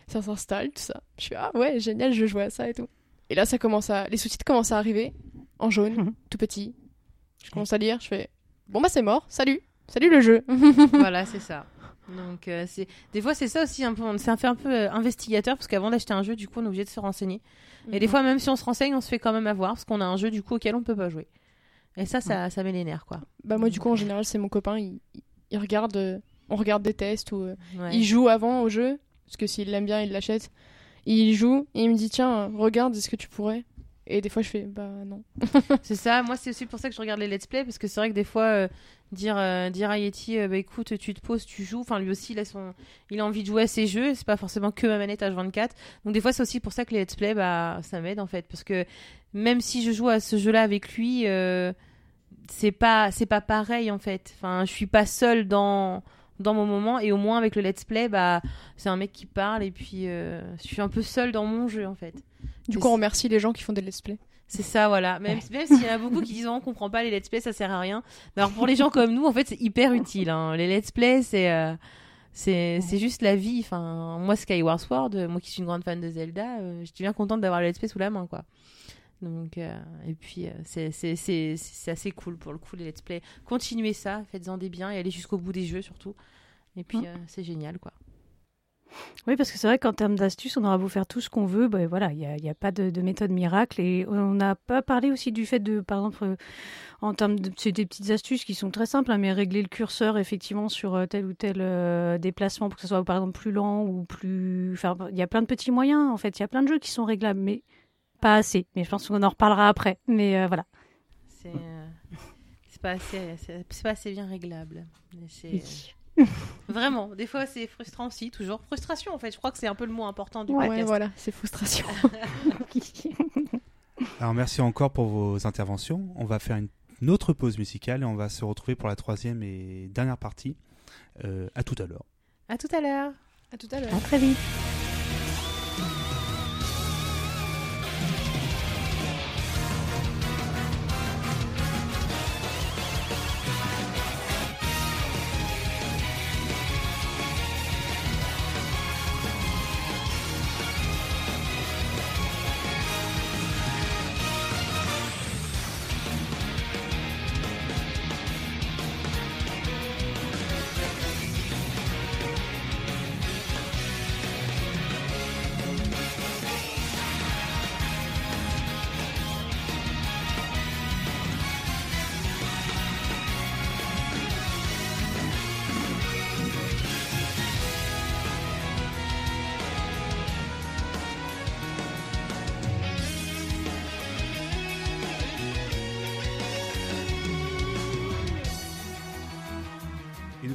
ça s'installe, tout ça. Je suis ah ouais, génial, je jouer à ça et tout. Et là, ça commence à, les sous-titres commencent à arriver en jaune, tout petit. Je commence à lire, je fais bon bah c'est mort, salut, salut le jeu. voilà, c'est ça. Donc euh, c'est des fois c'est ça aussi un peu, c'est un fait un peu euh, investigateur parce qu'avant d'acheter un jeu, du coup, on est obligé de se renseigner. Et des mhm. fois, même si on se renseigne, on se fait quand même avoir parce qu'on a un jeu du coup auquel on peut pas jouer. Et ça, ça, ça met les nerfs quoi. Bah moi, du coup, en général, c'est mon copain, il, il regarde, euh, on regarde des tests ou il joue avant au jeu parce que s'il l'aime bien, il l'achète. Il joue et il me dit tiens, regarde, est-ce que tu pourrais Et des fois, je fais bah non. c'est ça. Moi, c'est aussi pour ça que je regarde les let's play parce que c'est vrai que des fois, euh, dire euh, dire à Yeti, euh, bah écoute, tu te poses, tu joues. Enfin, lui aussi, il a il a envie de jouer à ses jeux. C'est pas forcément que ma manette H24. Donc des fois, c'est aussi pour ça que les let's play, bah ça m'aide en fait parce que même si je joue à ce jeu-là avec lui, c'est pas c'est pas pareil en fait. Enfin, je suis pas seule dans dans mon moment et au moins avec le let's play bah c'est un mec qui parle et puis je suis un peu seule dans mon jeu en fait du coup on remercie les gens qui font des let's play c'est ça voilà même, même s'il y en a beaucoup qui disent oh, on comprend pas les let's play ça sert à rien alors pour les gens comme nous en fait c'est hyper utile hein. les let's play c'est euh, c'est juste la vie enfin moi Skyward Sword moi qui suis une grande fan de Zelda euh, je suis bien contente d'avoir le let's play sous la main quoi donc, euh, et puis, euh, c'est assez cool pour le coup, les let's play. Continuez ça, faites-en des biens et allez jusqu'au bout des jeux surtout. Et puis, euh, c'est génial, quoi. Oui, parce que c'est vrai qu'en termes d'astuces, on aura beau faire tout ce qu'on veut, ben voilà, il n'y a, a, pas de, méthode miracle. Et on n'a pas parlé aussi du fait de, par exemple, en termes de c'est des petites astuces qui sont très simples, hein, mais régler le curseur effectivement sur tel ou tel déplacement pour que ce soit par exemple plus lent ou plus. Enfin, il y a plein de petits moyens en fait. Il y a plein de jeux qui sont réglables, mais pas assez, mais je pense qu'on en reparlera après. Mais euh, voilà. C'est euh, pas, assez, pas assez bien réglable. Vraiment, des fois c'est frustrant aussi, toujours. Frustration en fait, je crois que c'est un peu le mot important du podcast. Ouais, voilà, c'est frustration. Alors merci encore pour vos interventions. On va faire une autre pause musicale et on va se retrouver pour la troisième et dernière partie. Euh, à tout à l'heure. À tout à l'heure. À tout à l'heure. À très vite.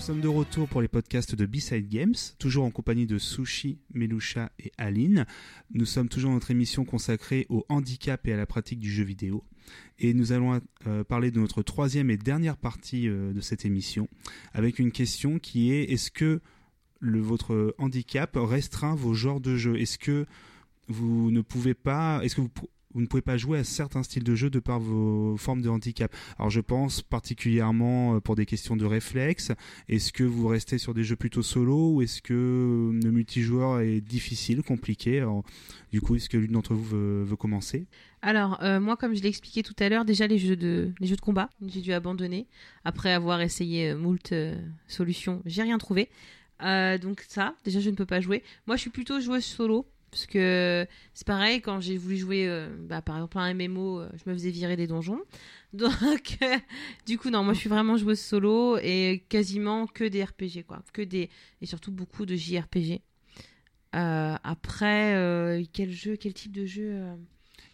Sommes de retour pour les podcasts de B-Side Games, toujours en compagnie de Sushi, Melusha et Aline. Nous sommes toujours dans notre émission consacrée au handicap et à la pratique du jeu vidéo. Et nous allons euh, parler de notre troisième et dernière partie euh, de cette émission, avec une question qui est est-ce que votre handicap restreint vos genres de jeux? Est-ce que vous ne pouvez pas, est-ce que vous vous ne pouvez pas jouer à certains styles de jeu de par vos formes de handicap. Alors je pense particulièrement euh, pour des questions de réflexe. Est-ce que vous restez sur des jeux plutôt solo ou est-ce que euh, le multijoueur est difficile, compliqué? Du coup, est-ce que l'une d'entre vous veut, commencer? Alors euh, moi, comme je l'ai expliqué tout à l'heure, déjà les jeux de les jeux de combat, j'ai dû abandonner après avoir essayé moult solutions. J'ai rien trouvé. donc ça, déjà je ne peux pas jouer. Moi, je suis plutôt joueuse solo parce que c'est pareil, quand j'ai voulu jouer, euh, bah, par exemple, un MMO, euh, je me faisais virer des donjons. Donc, du coup, non, moi je suis vraiment joueuse solo et quasiment que des RPG, quoi. Que des... Et surtout beaucoup de JRPG. Euh, après, quel jeu, quel type de jeu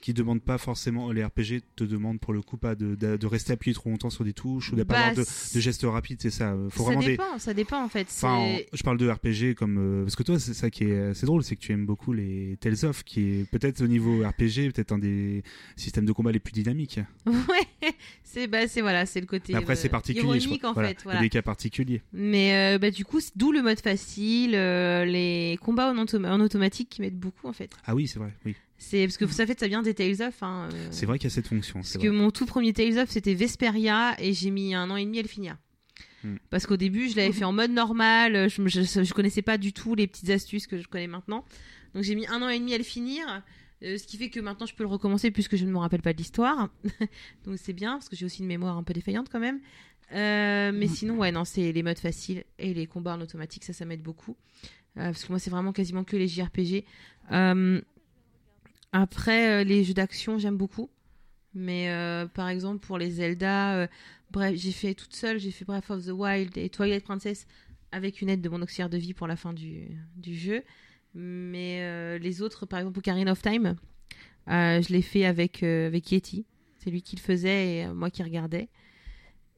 qui demandent pas forcément les RPG te demandent pour le coup pas de, de, de rester appuyé trop longtemps sur des touches ou pas Bah, de, gestes rapides, c'est ça. Faut ça vraiment des. dépend, ça dépend en fait. Enfin, je parle de RPG comme euh, parce que toi c'est ça qui est assez drôle, c'est que tu aimes beaucoup les Tales of, qui est peut-être au niveau RPG peut-être un des systèmes de combat les plus dynamiques. Ouais, c'est bah c'est voilà, c'est le côté. Après euh, c'est particulier, je ironique crois. en Voilà, fait, voilà. des cas particuliers. Mais euh, bah du coup, d'où le mode facile, euh, les combats en, en automatique qui m'aident beaucoup en fait. Ah oui, c'est vrai. Oui, C'est parce que ça fait ça vient des Tales of. Hein, euh, c'est vrai qu'il y a cette fonction. Parce que vrai. mon tout premier Tales of c'était Vesperia et j'ai mis un an et demi à le finir. Hmm. Parce qu'au début je l'avais fait en mode normal, je, je, je connaissais pas du tout les petites astuces que je connais maintenant. Donc j'ai mis un an et demi à le finir, euh, ce qui fait que maintenant je peux le recommencer puisque je ne me rappelle pas de l'histoire. Donc c'est bien parce que j'ai aussi une mémoire un peu défaillante quand même. Euh, mais sinon ouais non c'est les modes faciles et les combats en automatique ça ça m'aide beaucoup. Euh, parce que moi c'est vraiment quasiment que les JRPG. Après euh, les jeux d'action j'aime beaucoup. Mais euh, par exemple, pour les Zelda, euh, bref, j'ai fait toute seule, j'ai fait Breath of the Wild et Twilight Princess avec une aide de mon auxiliaire de vie pour la fin du, du jeu. Mais euh, les autres, par exemple, Ocarina of Time, je l'ai fait avec, avec Yeti. C'est lui qui le faisait et moi qui regardais.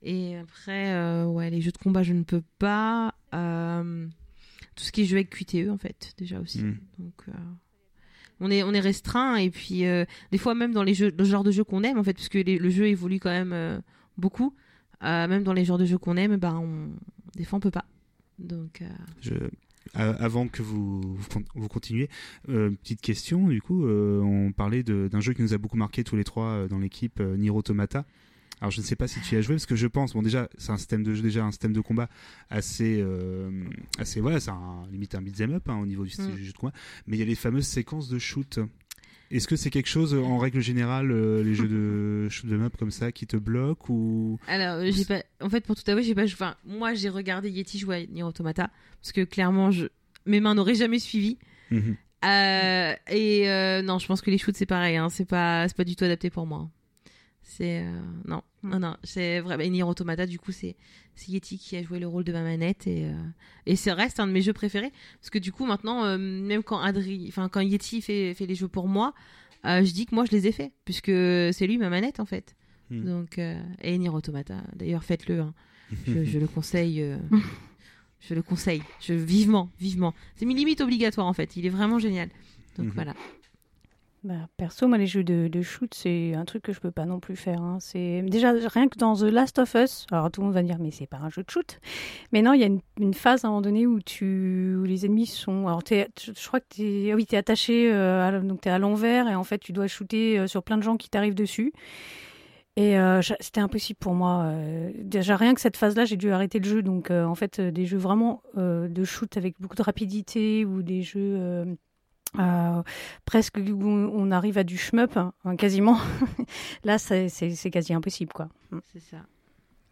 Et après, ouais, les jeux de combat, je ne peux pas. Tout ce qui est jeu avec QTE, en fait, déjà aussi. Mm. Donc, on est, restreint et puis euh, des fois même dans les jeux, le genre de jeu qu'on aime en fait, puisque les- le jeu évolue quand même euh, beaucoup. euh, même dans les genres de jeux qu'on aime, bah, on, des fois on peut pas. Donc, avant que vous, vous con- vous continuiez, petite question, du coup, on parlait d'un jeu qui nous a beaucoup marqué tous les trois dans l'équipe, Nier Automata. Alors je ne sais pas si tu y as joué parce que je pense, bon déjà c'est un système de jeu, déjà un système de combat assez, euh, assez voilà, c'est un, limite un beat'em up hein, au niveau du style Mm. du jeu de combat, mais il y a les fameuses séquences de shoot. Est-ce que c'est quelque chose en règle générale euh, les jeux de shoot 'em up comme ça qui te bloquent ou alors euh, j'ai pas, en fait pour tout avouer, j'ai pas, enfin moi j'ai regardé Yeti jouer à Nier Automata parce que clairement je, mes mains n'auraient jamais suivi. Mhm. Euh, et euh, non, je pense que les shoots c'est pareil, hein, c'est pas, c'est pas du tout adapté pour moi. C'est euh, non, non, non, c'est vrai. Et Nier Automata, du coup, c'est Yeti qui a joué le rôle de ma manette et euh, et c'est reste un de mes jeux préférés parce que du coup maintenant, euh, même quand Adri, enfin quand Yeti fait fait les jeux pour moi, euh, je dis que moi je les ai faits puisque c'est lui ma manette en fait. Hmm. Donc et Nier Automata, d'ailleurs faites-le, hein. je, je le conseille. je le conseille, je vivement, vivement. C'est mi- limite obligatoire en fait. Il est vraiment génial. Donc Mhm. voilà. Bah, perso, les jeux de, shoot, c'est un truc que je peux pas non plus faire. hein. C'est déjà rien que dans The Last of Us. Alors tout le monde va dire, mais c'est pas un jeu de shoot. Mais non, il y a une, phase à un moment donné où tu, où les ennemis sont. Alors je crois que t'es, ah oui, attaché, euh, à- donc t'es à l'envers et en fait tu dois shooter euh, sur plein de gens qui t'arrivent dessus. Et euh, c'était impossible pour moi. euh, déjà rien que cette phase-là, j'ai dû arrêter le jeu. Donc en fait, des jeux vraiment de shoot avec beaucoup de rapidité ou des jeux euh, presque on arrive à du shmup, hein, quasiment. Là, c'est quasi impossible, quoi. C'est ça.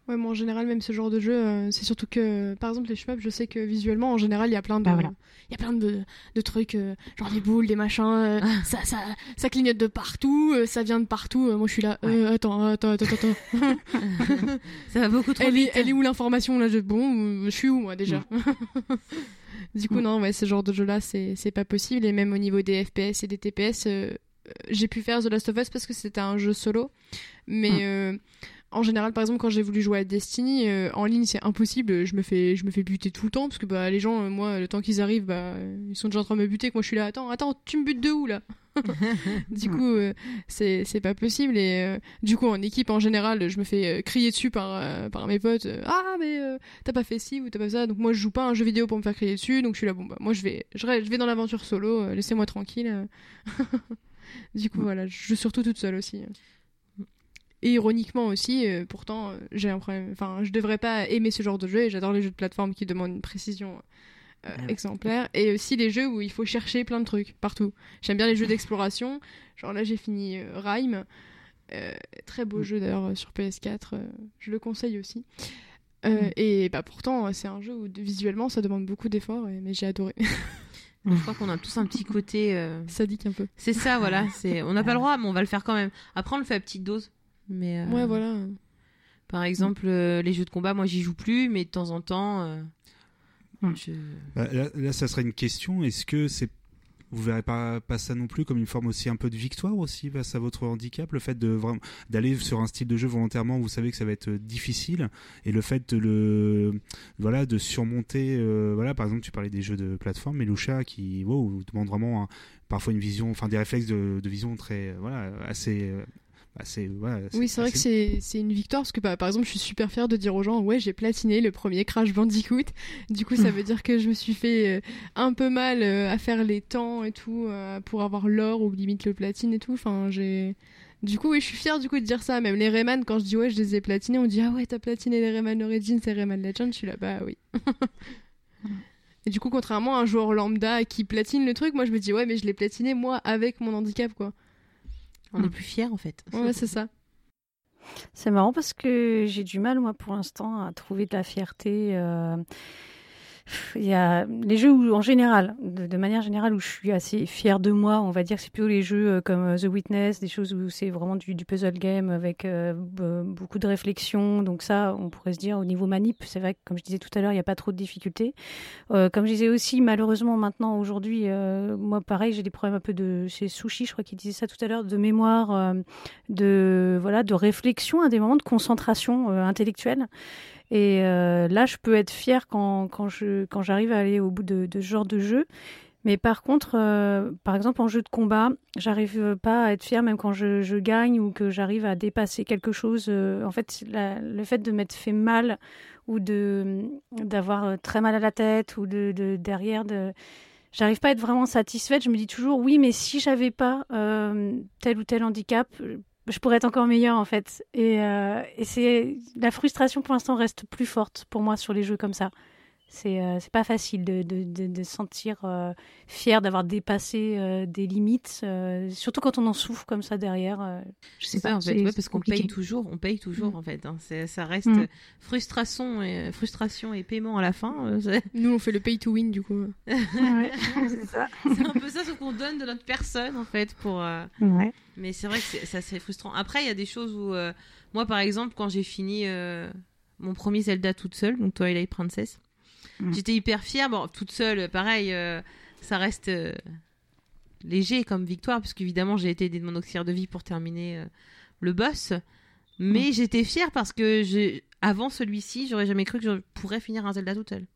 Ouais, moi en général, même ce genre de jeu, euh, c'est surtout que, par exemple, les shmups, je sais que visuellement, en général, il y a plein de, Bah voilà. il y a plein de, de trucs, euh, genre des boules, des machins, euh, ça, ça, ça clignote de partout, euh, ça vient de partout. euh, moi, je suis là, euh, attends, attends, attends, attends. Ça va beaucoup trop elle, vite. est, elle est où l'information là je, Bon, je suis où moi déjà? Du coup, Mm. non, ouais, ce genre de jeu-là, c'est pas possible. Et même au niveau des FPS et des TPS, euh, euh, j'ai pu faire The Last of Us parce que c'était un jeu solo. Mais Mm. En général, par exemple, quand j'ai voulu jouer à Destiny, euh, en ligne, c'est impossible. Je me fais, je me fais buter tout le temps parce que bah, les gens, euh, moi, le temps qu'ils arrivent, bah, ils sont déjà en train de me buter. Que moi, je suis là, attends, attends, tu me butes de où là Du coup, euh, c'est c'est pas possible. Et du coup, en équipe, en général, je me fais crier dessus par, par mes potes. ah, mais t'as pas fait ci ou t'as pas fait ça. Donc moi, je joue pas un jeu vidéo pour me faire crier dessus. Donc je suis là, bon, bah, moi, je vais, je, je vais dans l'aventure solo. Laissez-moi tranquille. du coup, voilà, je joue surtout toute seule aussi. Et ironiquement aussi, euh, pourtant, euh, j'ai un problème. Enfin, je devrais pas aimer ce genre de jeu et j'adore les jeux de plateforme qui demandent une précision euh, Ah ouais. exemplaire. Et aussi les jeux où il faut chercher plein de trucs partout. J'aime bien les jeux d'exploration. Genre là, j'ai fini euh, Rime. Très beau Mm. jeu d'ailleurs sur PS4. euh, je le conseille aussi. Mm. Et bah pourtant, c'est un jeu où visuellement ça demande beaucoup d'efforts, mais j'ai adoré. Je crois qu'on a tous un petit côté. euh, Sadique un peu. C'est ça, voilà. C'est, on n'a pas le droit, mais on va le faire quand même. Après, on le fait à petite dose. Mais euh, Ouais, voilà. par exemple, euh, les jeux de combat, moi, j'y joue plus, mais de temps en temps, euh, Mm. je... Bah, là, là, ça serait une question. Est-ce que c'est vous verrez pas, pas ça non plus comme une forme aussi un peu de victoire aussi face à votre handicap, le fait de vraiment d'aller sur un style de jeu volontairement, vous savez que ça va être difficile, et le fait de le, voilà, de surmonter, euh, voilà, par exemple, tu parlais des jeux de plateforme, Melusha qui, wow, demande vraiment parfois une vision, enfin des réflexes de, de vision très, voilà, assez oui, c'est vrai que c'est une victoire parce que bah, par exemple, je suis super fière de dire aux gens ouais, j'ai platiné le premier Crash Bandicoot. Du coup, ça veut dire que je me suis fait euh, un peu mal euh, à faire les temps et tout euh, pour avoir l'or ou limite le platine et tout. Enfin, j'ai du coup, oui, je suis fière du coup de dire ça. Même les Rayman, quand je dis ouais, je les ai platinés, on dit ah ouais, t'as platiné les Rayman Origins et Rayman Legends. Je suis là, bah oui. et du coup, contrairement à un joueur lambda qui platine le truc, moi je me dis ouais, mais je l'ai platiné moi avec mon handicap quoi. On est plus fiers en fait. Ouais, c'est ça. C'est marrant parce que j'ai du mal, moi, pour l'instant, à trouver de la fierté. Euh, il y a les jeux où, en général, de, manière générale, où je suis assez fière de moi, on va dire, c'est plutôt les jeux euh, comme euh, The Witness, des choses où c'est vraiment du, puzzle game avec euh, beaucoup de réflexion. Donc ça, on pourrait se dire au niveau manip, c'est vrai que comme je disais tout à l'heure, il n'y a pas trop de difficultés. comme je disais aussi, malheureusement maintenant aujourd'hui, moi pareil, j'ai des problèmes un peu de, c'est Sushi, je crois qu'il disait ça tout à l'heure, de mémoire, de voilà, de réflexion à des moments de concentration intellectuelle. Et euh, là, je peux être fière quand, quand, je, quand j'arrive à aller au bout de, de ce genre de jeu. Mais par contre, euh, par exemple, en jeu de combat, j'arrive pas à être fière même quand je, je gagne ou que j'arrive à dépasser quelque chose. Euh, en fait, le fait de m'être fait mal ou de d'avoir très mal à la tête ou de, de derrière de j'arrive pas à être vraiment satisfaite. Je me dis toujours oui, mais si j'avais pas tel ou tel handicap, je pourrais être encore meilleure en fait. Et, euh, et c'est la frustration pour l'instant reste plus forte pour moi sur les jeux comme ça. C'est euh, c'est pas facile de, de, de, de sentir euh, fier d'avoir dépassé euh, des limites, euh, surtout quand on en souffre comme ça derrière. je sais pas, en fait, ouais, parce qu'on paye toujours, on paye toujours mm. en fait. Hein. Ça reste mm. frustration et frustration et paiement à la fin. Nous on fait le pay to win du coup. ouais, c'est un peu ça ce qu'on donne de notre personne en fait pour. Ouais. Mais c'est vrai que c'est assez frustrant. Après il y a des choses où moi par exemple quand j'ai fini mon premier Zelda toute seule, donc Twilight Princess. Mm. J'étais hyper fière. Bon, toute seule, pareil, euh, ça reste euh, léger comme victoire, puisque évidemment j'ai été aidée de mon auxiliaire de vie pour terminer euh, le boss. Mais mm. j'étais fière parce que avant celui-ci, j'aurais jamais cru que je pourrais finir un Zelda toute seule.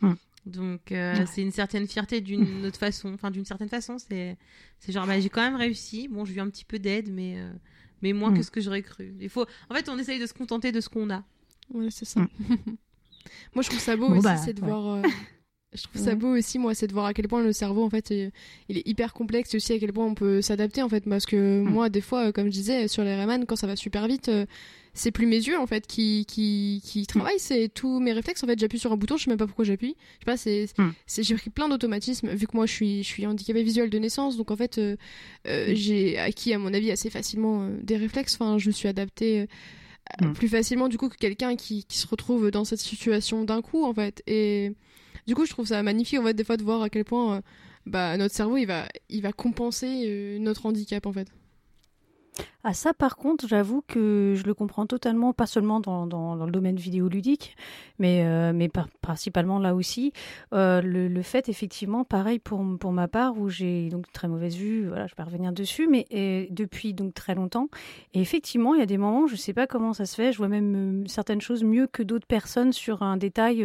Mm. Donc c'est une certaine fierté d'une autre façon. Enfin, d'une certaine façon, c'est genre bah, j'ai quand même réussi. Bon, j'ai eu un petit peu d'aide, mais mais moins que ce que j'aurais cru. Il faut, en fait, on essaye de se contenter de ce qu'on a. Ouais, c'est ça. Moi, je trouve ça beau aussi, bah, c'est de voir. Euh, je trouve ça beau aussi, moi, c'est de voir à quel point le cerveau, en fait, il est hyper complexe et aussi à quel point on peut s'adapter, en fait. Parce que mm. moi, des fois, euh, comme je disais, sur les Rayman, quand ça va super vite, euh, c'est plus mes yeux, en fait, qui, qui, qui mm. travaillent, c'est tous mes réflexes. En fait, j'appuie sur un bouton, je sais même pas pourquoi j'appuie. Je sais pas, c'est, mm. j'ai pris plein d'automatismes, vu que moi, je suis, je suis handicapé visuel de naissance. Donc, en fait, j'ai acquis, à mon avis, assez facilement des réflexes. Enfin, je me suis adaptée Mm. plus facilement du coup que quelqu'un qui, qui, se retrouve dans cette situation d'un coup en fait et du coup je trouve ça magnifique en fait des fois de voir à quel point euh, bah notre cerveau il va il va compenser euh, notre handicap en fait ah ça par contre, j'avoue que je le comprends totalement, pas seulement dans, dans, le domaine vidéoludique, mais, euh, mais principalement là aussi. Euh, le, fait effectivement, pareil pour, pour ma part, où j'ai donc très mauvaise vue, voilà, je vais revenir dessus, mais depuis donc très longtemps. Et effectivement, il y a des moments, je sais pas comment ça se fait, je vois même euh, certaines choses mieux que d'autres personnes sur un détail.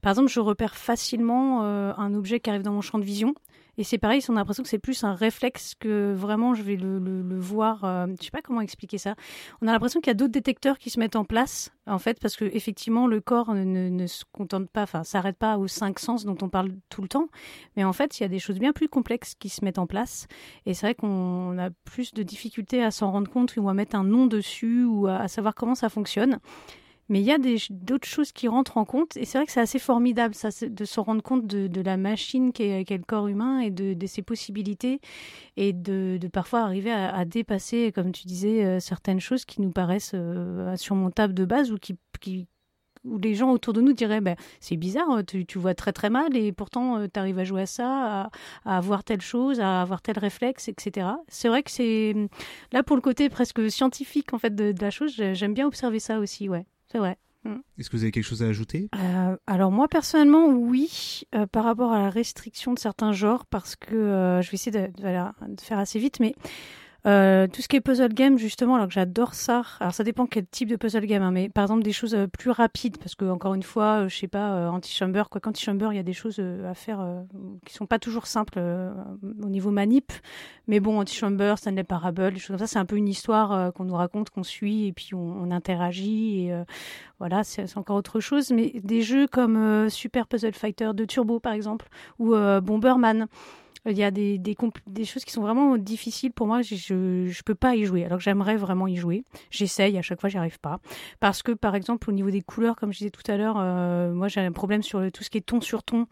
Par exemple, je repère facilement un objet qui arrive dans mon champ de vision. Et c'est pareil, on a l'impression que c'est plus un réflexe que vraiment je vais le, voir. Euh, je sais pas comment expliquer ça. On a l'impression qu'il y a d'autres détecteurs qui se mettent en place, en fait, parce que effectivement le corps ne, ne se contente pas, enfin s'arrête pas aux cinq sens dont on parle tout le temps. Mais en fait, il y a des choses bien plus complexes qui se mettent en place. Et c'est vrai qu'on a plus de difficultés à s'en rendre compte ou à mettre un nom dessus ou à savoir comment ça fonctionne. Mais il y a d'autres choses qui rentrent en compte. Et c'est vrai que c'est assez formidable de se rendre compte de, la machine qu'est qu le corps humain et de, ses possibilités. Et de, parfois arriver à, dépasser, comme tu disais, euh, certaines choses qui nous paraissent euh, insurmontables de base ou qui, qui où les gens autour de nous diraient ben, c'est bizarre, tu, tu, vois très très mal et pourtant euh, tu arrives à jouer à ça, à, à, avoir telle chose, à avoir tel réflexe, etc. C'est vrai que c'est là pour le côté presque scientifique en fait de, de la chose, j'aime bien observer ça aussi, ouais. C'est vrai. Mm. Est-ce que vous avez quelque chose à ajouter? Euh, alors moi personnellement oui euh, par rapport à la restriction de certains genres parce que euh, je vais essayer de, de la- de faire assez vite mais euh, tout ce qui est puzzle game justement alors que j'adore ça alors ça dépend quel type de puzzle game hein, mais par exemple des choses euh, plus rapides parce que encore une fois euh, je sais pas euh, anti-chamber quoi qu'anti-chamber il y a des choses à faire qui sont pas toujours simples au niveau manip mais bon anti-chamber Stanley Parable des choses comme ça c'est un peu une histoire qu'on nous raconte qu'on suit et puis on, on interagit et voilà, c'est encore autre chose. Mais des jeux comme Super Puzzle Fighter de Turbo, par exemple, ou Bomberman, il y a des, des, choses qui sont vraiment difficiles pour moi. Je, je peux pas y jouer, alors que j'aimerais vraiment y jouer. J'essaye, à chaque fois, j'y arrive pas. Parce que, par exemple, au niveau des couleurs, comme je disais tout à l'heure, euh, moi, j'ai un problème sur tout ce qui est ton sur ton.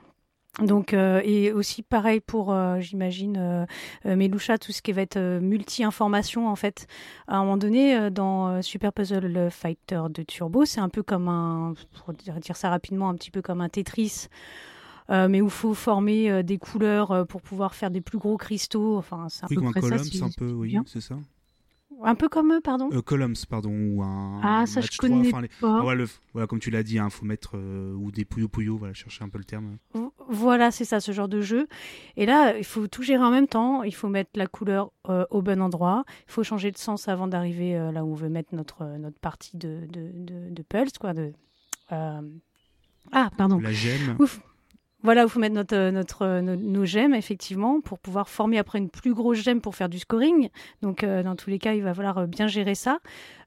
Donc euh, et aussi pareil pour euh, j'imagine euh, Melusha tout ce qui va être euh, multi-information en fait à un moment donné dans Super Puzzle Fighter de Turbo c'est un peu comme un pour dire ça rapidement un petit peu comme un Tetris mais où il faut former euh, des couleurs euh, pour pouvoir faire des plus gros cristaux enfin c'est un Oui, peu comme un près ça si- un peu, oui, c'est ça. un peu comme eux pardon Euh, Columns, pardon, ou un. ah ça je 3, connais enfin, les- pas Ah ouais, le- voilà, comme tu l'as dit, il faut mettre euh, ou des pouillou pouillou, voilà, chercher un peu le terme. Vo- Voilà, c'est ça, ce genre de jeu. Et là, il faut tout gérer en même temps. Il faut mettre la couleur euh, au bon endroit. Il faut changer de sens avant d'arriver euh, là où on veut mettre notre, euh, notre partie de, de, de, de Pulse, quoi. De, euh, Ah, pardon. La gemme. Ouf. Voilà, où il faut mettre notre, euh, notre, euh, nos, nos gemmes, effectivement, pour pouvoir former après une plus grosse gemme pour faire du scoring. Donc, euh, dans tous les cas, il va falloir bien gérer ça.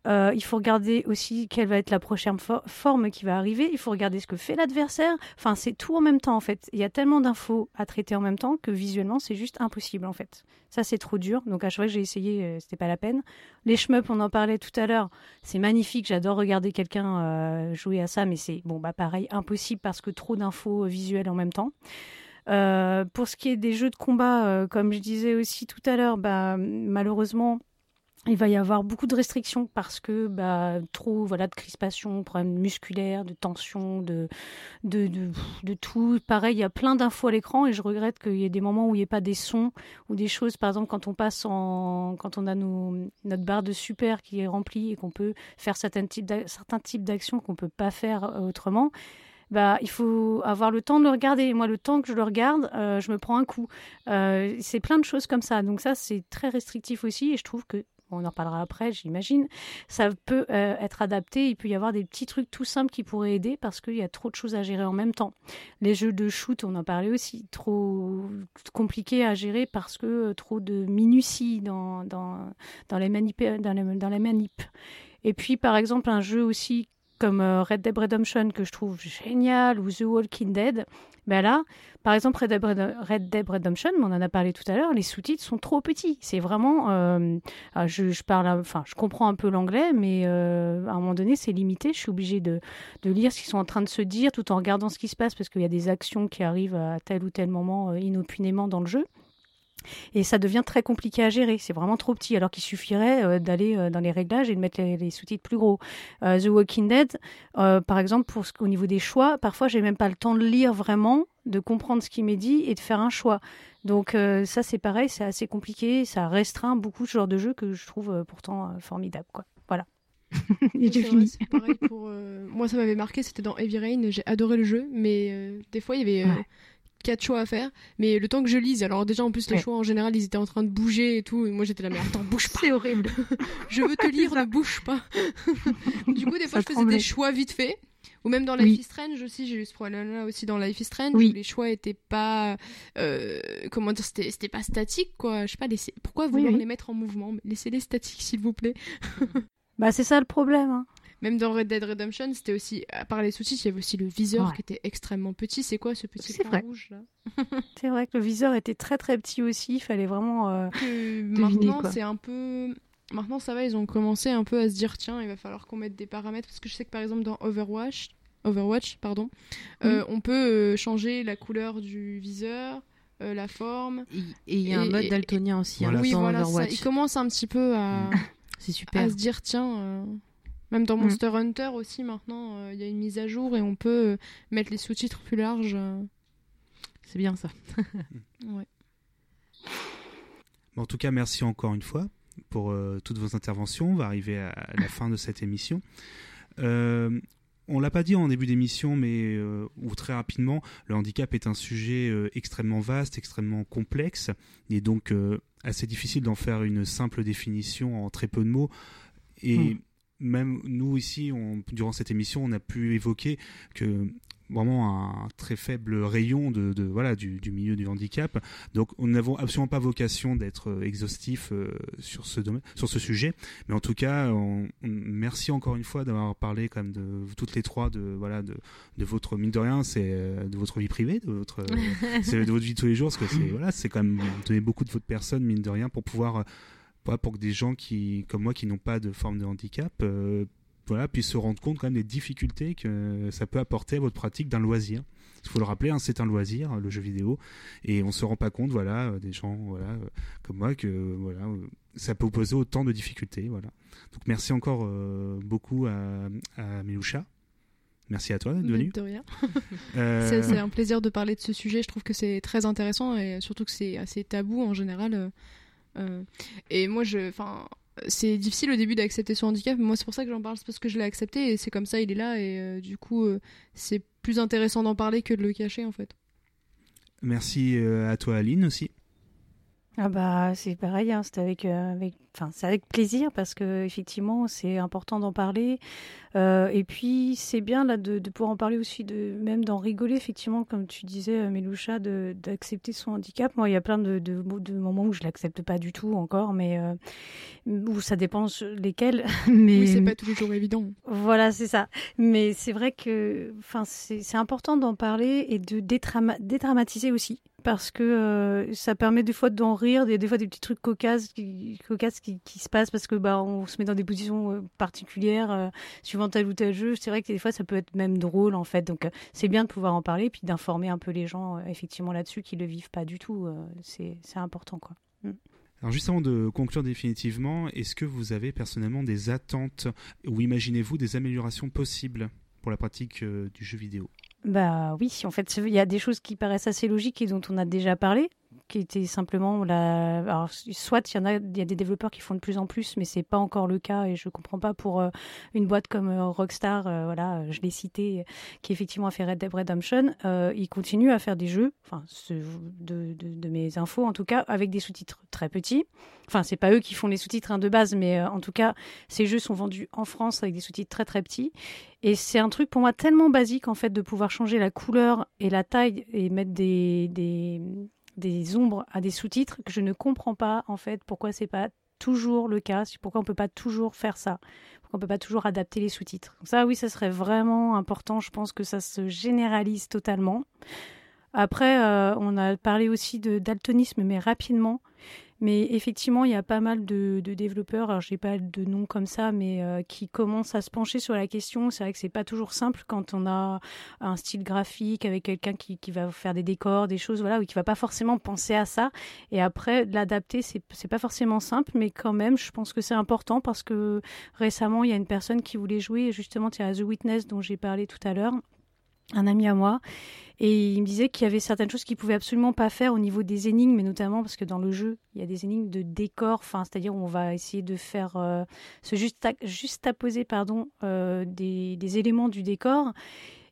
Euh, il faut regarder aussi quelle va être la prochaine fo- forme qui va arriver. Il faut regarder ce que fait l'adversaire. Enfin, c'est tout en même temps, en fait. Il y a tellement d'infos à traiter en même temps que visuellement, c'est juste impossible, en fait. Ça, c'est trop dur. Donc, à chaque fois que j'ai essayé, euh, c'était pas la peine. Les shmups, on en parlait tout à l'heure. C'est magnifique. J'adore regarder quelqu'un euh, jouer à ça, mais c'est, bon, bah, pareil, impossible parce que trop d'infos euh, visuelles en même temps. Pour ce qui est des jeux de combat, comme je disais aussi tout à l'heure, bah, malheureusement, il va y avoir beaucoup de restrictions parce que bah, trop voilà de crispation, problèmes musculaires, de tension, de, de, de, tout. Pareil, il y a plein d'infos à l'écran et je regrette qu'il y ait des moments où il n'y ait pas des sons ou des choses. Par exemple, quand on passe en, quand on a notre barre de super qui est remplie et qu'on peut faire certains types d'actions qu'on peut pas faire euh, autrement. Bah, il faut avoir le temps de le regarder. Moi, le temps que je le regarde, euh, je me prends un coup. Euh, c'est plein de choses comme ça. Donc ça, c'est très restrictif aussi. Et je trouve que on en reparlera après, j'imagine. Ça peut euh, être adapté. Il peut y avoir des petits trucs tout simples qui pourraient aider parce qu'il y a trop de choses à gérer en même temps. Les jeux de shoot, on en parlait aussi, trop compliqués à gérer parce que euh, trop de minutie dans, dans, dans, les manip, dans, les, dans manips. Et puis, par exemple, un jeu aussi comme euh, Red Dead Redemption que je trouve génial ou The Walking Dead, ben là, par exemple Red Dead, Red- Red Dead Redemption, on en a parlé tout à l'heure, les sous-titres sont trop petits. C'est vraiment, euh, ah, je, parle, enfin, je comprends un peu l'anglais, mais euh, à un moment donné, c'est limité. Je suis obligée de, de lire ce qu'ils sont en train de se dire, tout en regardant ce qui se passe, parce qu'il y a des actions qui arrivent à tel ou tel moment inopinément dans le jeu. Et ça devient très compliqué à gérer. C'est vraiment trop petit, alors qu'il suffirait euh, d'aller euh, dans les réglages et de mettre les, les sous-titres plus gros. Euh, The Walking Dead, par exemple, pour ce, au niveau des choix, parfois j'ai même pas le temps de lire vraiment, de comprendre ce qui m'est dit et de faire un choix. Donc ça c'est pareil, c'est assez compliqué, ça restreint beaucoup ce genre de jeu que je trouve pourtant formidable. Quoi. Voilà. et j'ai vrai, pareil pour, Moi, ça m'avait marqué, c'était dans Heavy Rain. J'ai adoré le jeu, mais des fois, il y avait Ouais. Quatre choix à faire. Mais le temps que je lise, alors déjà, en plus, les Ouais. choix, en général, ils étaient en train de bouger et tout. Et moi, j'étais là, mais attends, bouge pas. C'est horrible. Je veux te lire, ne bouge pas. du coup, des fois, Ça je faisais tremblait. des choix vite fait. Ou même dans Life Oui. is Strange aussi, j'ai eu ce problème-là aussi dans Life is Strange. Oui. où les choix étaient pas. euh, comment dire C'était c'était pas statique, quoi. Je sais pas, laissez- pourquoi vouloir oui. les mettre en mouvement? Laissez-les statiques, s'il vous plaît. Bah c'est ça le problème. hein. Même dans Red Dead Redemption, c'était aussi, à part les sous-titres, il y avait aussi le viseur Ouais. qui était extrêmement petit. C'est quoi ce petit point vrai. rouge là? C'est vrai que le viseur était très très petit aussi, il fallait vraiment... euh, Que Deviner, Maintenant, c'est un peu. Maintenant, ça va, ils ont commencé un peu à se dire tiens, il va falloir qu'on mette des paramètres. Parce que je sais que par exemple, dans Overwatch, Overwatch pardon, euh, on peut euh, changer la couleur du viseur, euh, la forme. Et il y a un mode daltonien aussi hein, Voilà. oui, dans voilà, ça. Ils commencent un petit peu à, super. se dire tiens. Même dans Mm. Monster Hunter aussi, maintenant, euh, il y a une mise à jour et on peut euh, mettre les sous-titres plus larges. euh. C'est bien ça. Ouais. Bon, en tout cas, merci encore une fois pour euh, toutes vos interventions. On va arriver à la fin de cette émission. Euh, on l'a pas dit en début d'émission, mais ou très rapidement, le handicap est un sujet extrêmement vaste, extrêmement complexe, et donc assez difficile d'en faire une simple définition en très peu de mots. Et hmm. Même nous ici, on, durant cette émission, on a pu évoquer que vraiment un très faible rayon de, de voilà du, du, milieu du handicap. Donc, nous n'avons absolument pas vocation d'être euh, exhaustif euh, sur ce domaine, sur ce sujet. Mais en tout cas, on, merci encore une fois d'avoir parlé quand même de toutes les trois de voilà de, de votre mine de rien, c'est euh, de votre vie privée, de votre c'est de votre vie de tous les jours, parce que c'est voilà, c'est quand même donner beaucoup de votre personne mine de rien pour pouvoir pour que des gens qui comme moi qui n'ont pas de forme de handicap voilà, puis se rendre compte quand même des difficultés que ça peut apporter à votre pratique d'un loisir. Il faut le rappeler, hein, c'est un loisir, le jeu vidéo, et on se rend pas compte, voilà, euh, des gens, voilà, euh, comme moi, que voilà, euh, ça peut poser autant de difficultés, voilà. Donc merci encore beaucoup à, à Miloucha. Merci à toi d'être venu. De rien. c'est un plaisir de parler de ce sujet. Je trouve que c'est très intéressant et surtout que c'est assez tabou en général. Et moi, je, enfin, c'est difficile au début d'accepter son handicap, mais moi c'est pour ça que j'en parle, c'est parce que je l'ai accepté et c'est comme ça, il est là et euh, du coup euh, c'est plus intéressant d'en parler que de le cacher en fait. Merci euh, à toi Aline aussi. Ah bah c'est pareil, hein, c'est avec, avec, enfin c'est avec plaisir parce que effectivement c'est important d'en parler. Euh, et puis c'est bien là de, de, pouvoir en parler aussi, de même d'en rigoler effectivement, comme tu disais, euh, Méloucha, d'accepter son handicap. Moi, il y a plein de, de, de moments où je l'accepte pas du tout encore, mais euh, où ça dépend lesquels. mais oui, c'est pas toujours évident. Voilà, c'est ça. Mais c'est vrai que, enfin, c'est important d'en parler et de dédramatiser aussi parce que euh, ça permet des fois d'en rire, des, des fois des petits trucs cocasses qui, cocasses qui, qui, se passent parce que bah on se met dans des positions particulières euh, suivant tel ou tel jeu, c'est vrai que des fois ça peut être même drôle en fait. Donc euh, c'est bien de pouvoir en parler puis d'informer un peu les gens euh, effectivement là-dessus qui le vivent pas du tout. Euh, c'est important quoi. Mm. Alors juste avant de conclure définitivement, est-ce que vous avez personnellement des attentes ou imaginez-vous des améliorations possibles pour la pratique du jeu vidéo? Bah oui, en fait, il y a des choses qui paraissent assez logiques et dont on a déjà parlé, qui était simplement la. Alors, soit il y en a, il y a des développeurs qui font de plus en plus, mais c'est pas encore le cas et je comprends pas pour euh, une boîte comme euh, Rockstar, euh, voilà, je l'ai cité, qui effectivement a fait Red Dead Redemption, ils continuent à faire des jeux, enfin, de, mes infos en tout cas, avec des sous-titres très petits. Enfin, c'est pas eux qui font les sous-titres hein, de base, mais en tout cas, ces jeux sont vendus en France avec des sous-titres très très petits. Et c'est un truc pour moi tellement basique en fait de pouvoir changer la couleur et la taille et mettre des, des des ombres à des sous-titres que je ne comprends pas en fait pourquoi c'est pas toujours le cas, pourquoi on peut pas toujours faire ça, pourquoi on peut pas toujours adapter les sous-titres. Ça oui, ça serait vraiment important, je pense que ça se généralise totalement. Après, euh, on a parlé aussi de daltonisme, mais rapidement. Mais effectivement, il y a pas mal de, développeurs, alors j'ai pas de nom comme ça, mais euh, qui commencent à se pencher sur la question. C'est vrai que c'est pas toujours simple quand on a un style graphique avec quelqu'un qui, va faire des décors, des choses, voilà, ou qui va pas forcément penser à ça. Et après, l'adapter, c'est, pas forcément simple, mais quand même, je pense que c'est important parce que récemment, il y a une personne qui voulait jouer, justement, a The Witness dont j'ai parlé tout à l'heure, un ami à moi et il me disait qu'il y avait certaines choses qu'il pouvait absolument pas faire au niveau des énigmes, mais notamment parce que dans le jeu, il y a des énigmes de décor, c'est-à-dire on va essayer de faire euh, se juste à poser pardon, euh, des, des, éléments du décor.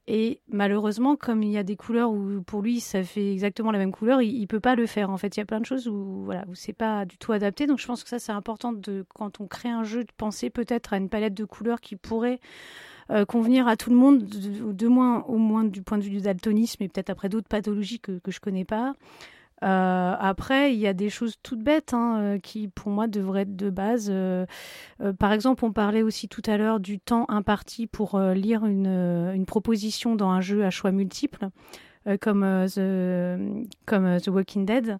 Et malheureusement, comme il y a des couleurs où pour lui ça fait exactement la même couleur, il, il peut pas le faire. En fait, il y a plein de choses où voilà où c'est pas du tout adapté. Donc je pense que ça c'est important de quand on crée un jeu de penser peut-être à une palette de couleurs qui pourrait euh, convenir à tout le monde, de, moins, au moins du point de vue du daltonisme et peut-être après d'autres pathologies que, que je connais pas. Euh, après, il y a des choses toutes bêtes hein, euh, qui, pour moi, devraient être de base. par exemple, on parlait aussi tout à l'heure du temps imparti pour lire une, proposition dans un jeu à choix multiples, comme, comme The Walking Dead.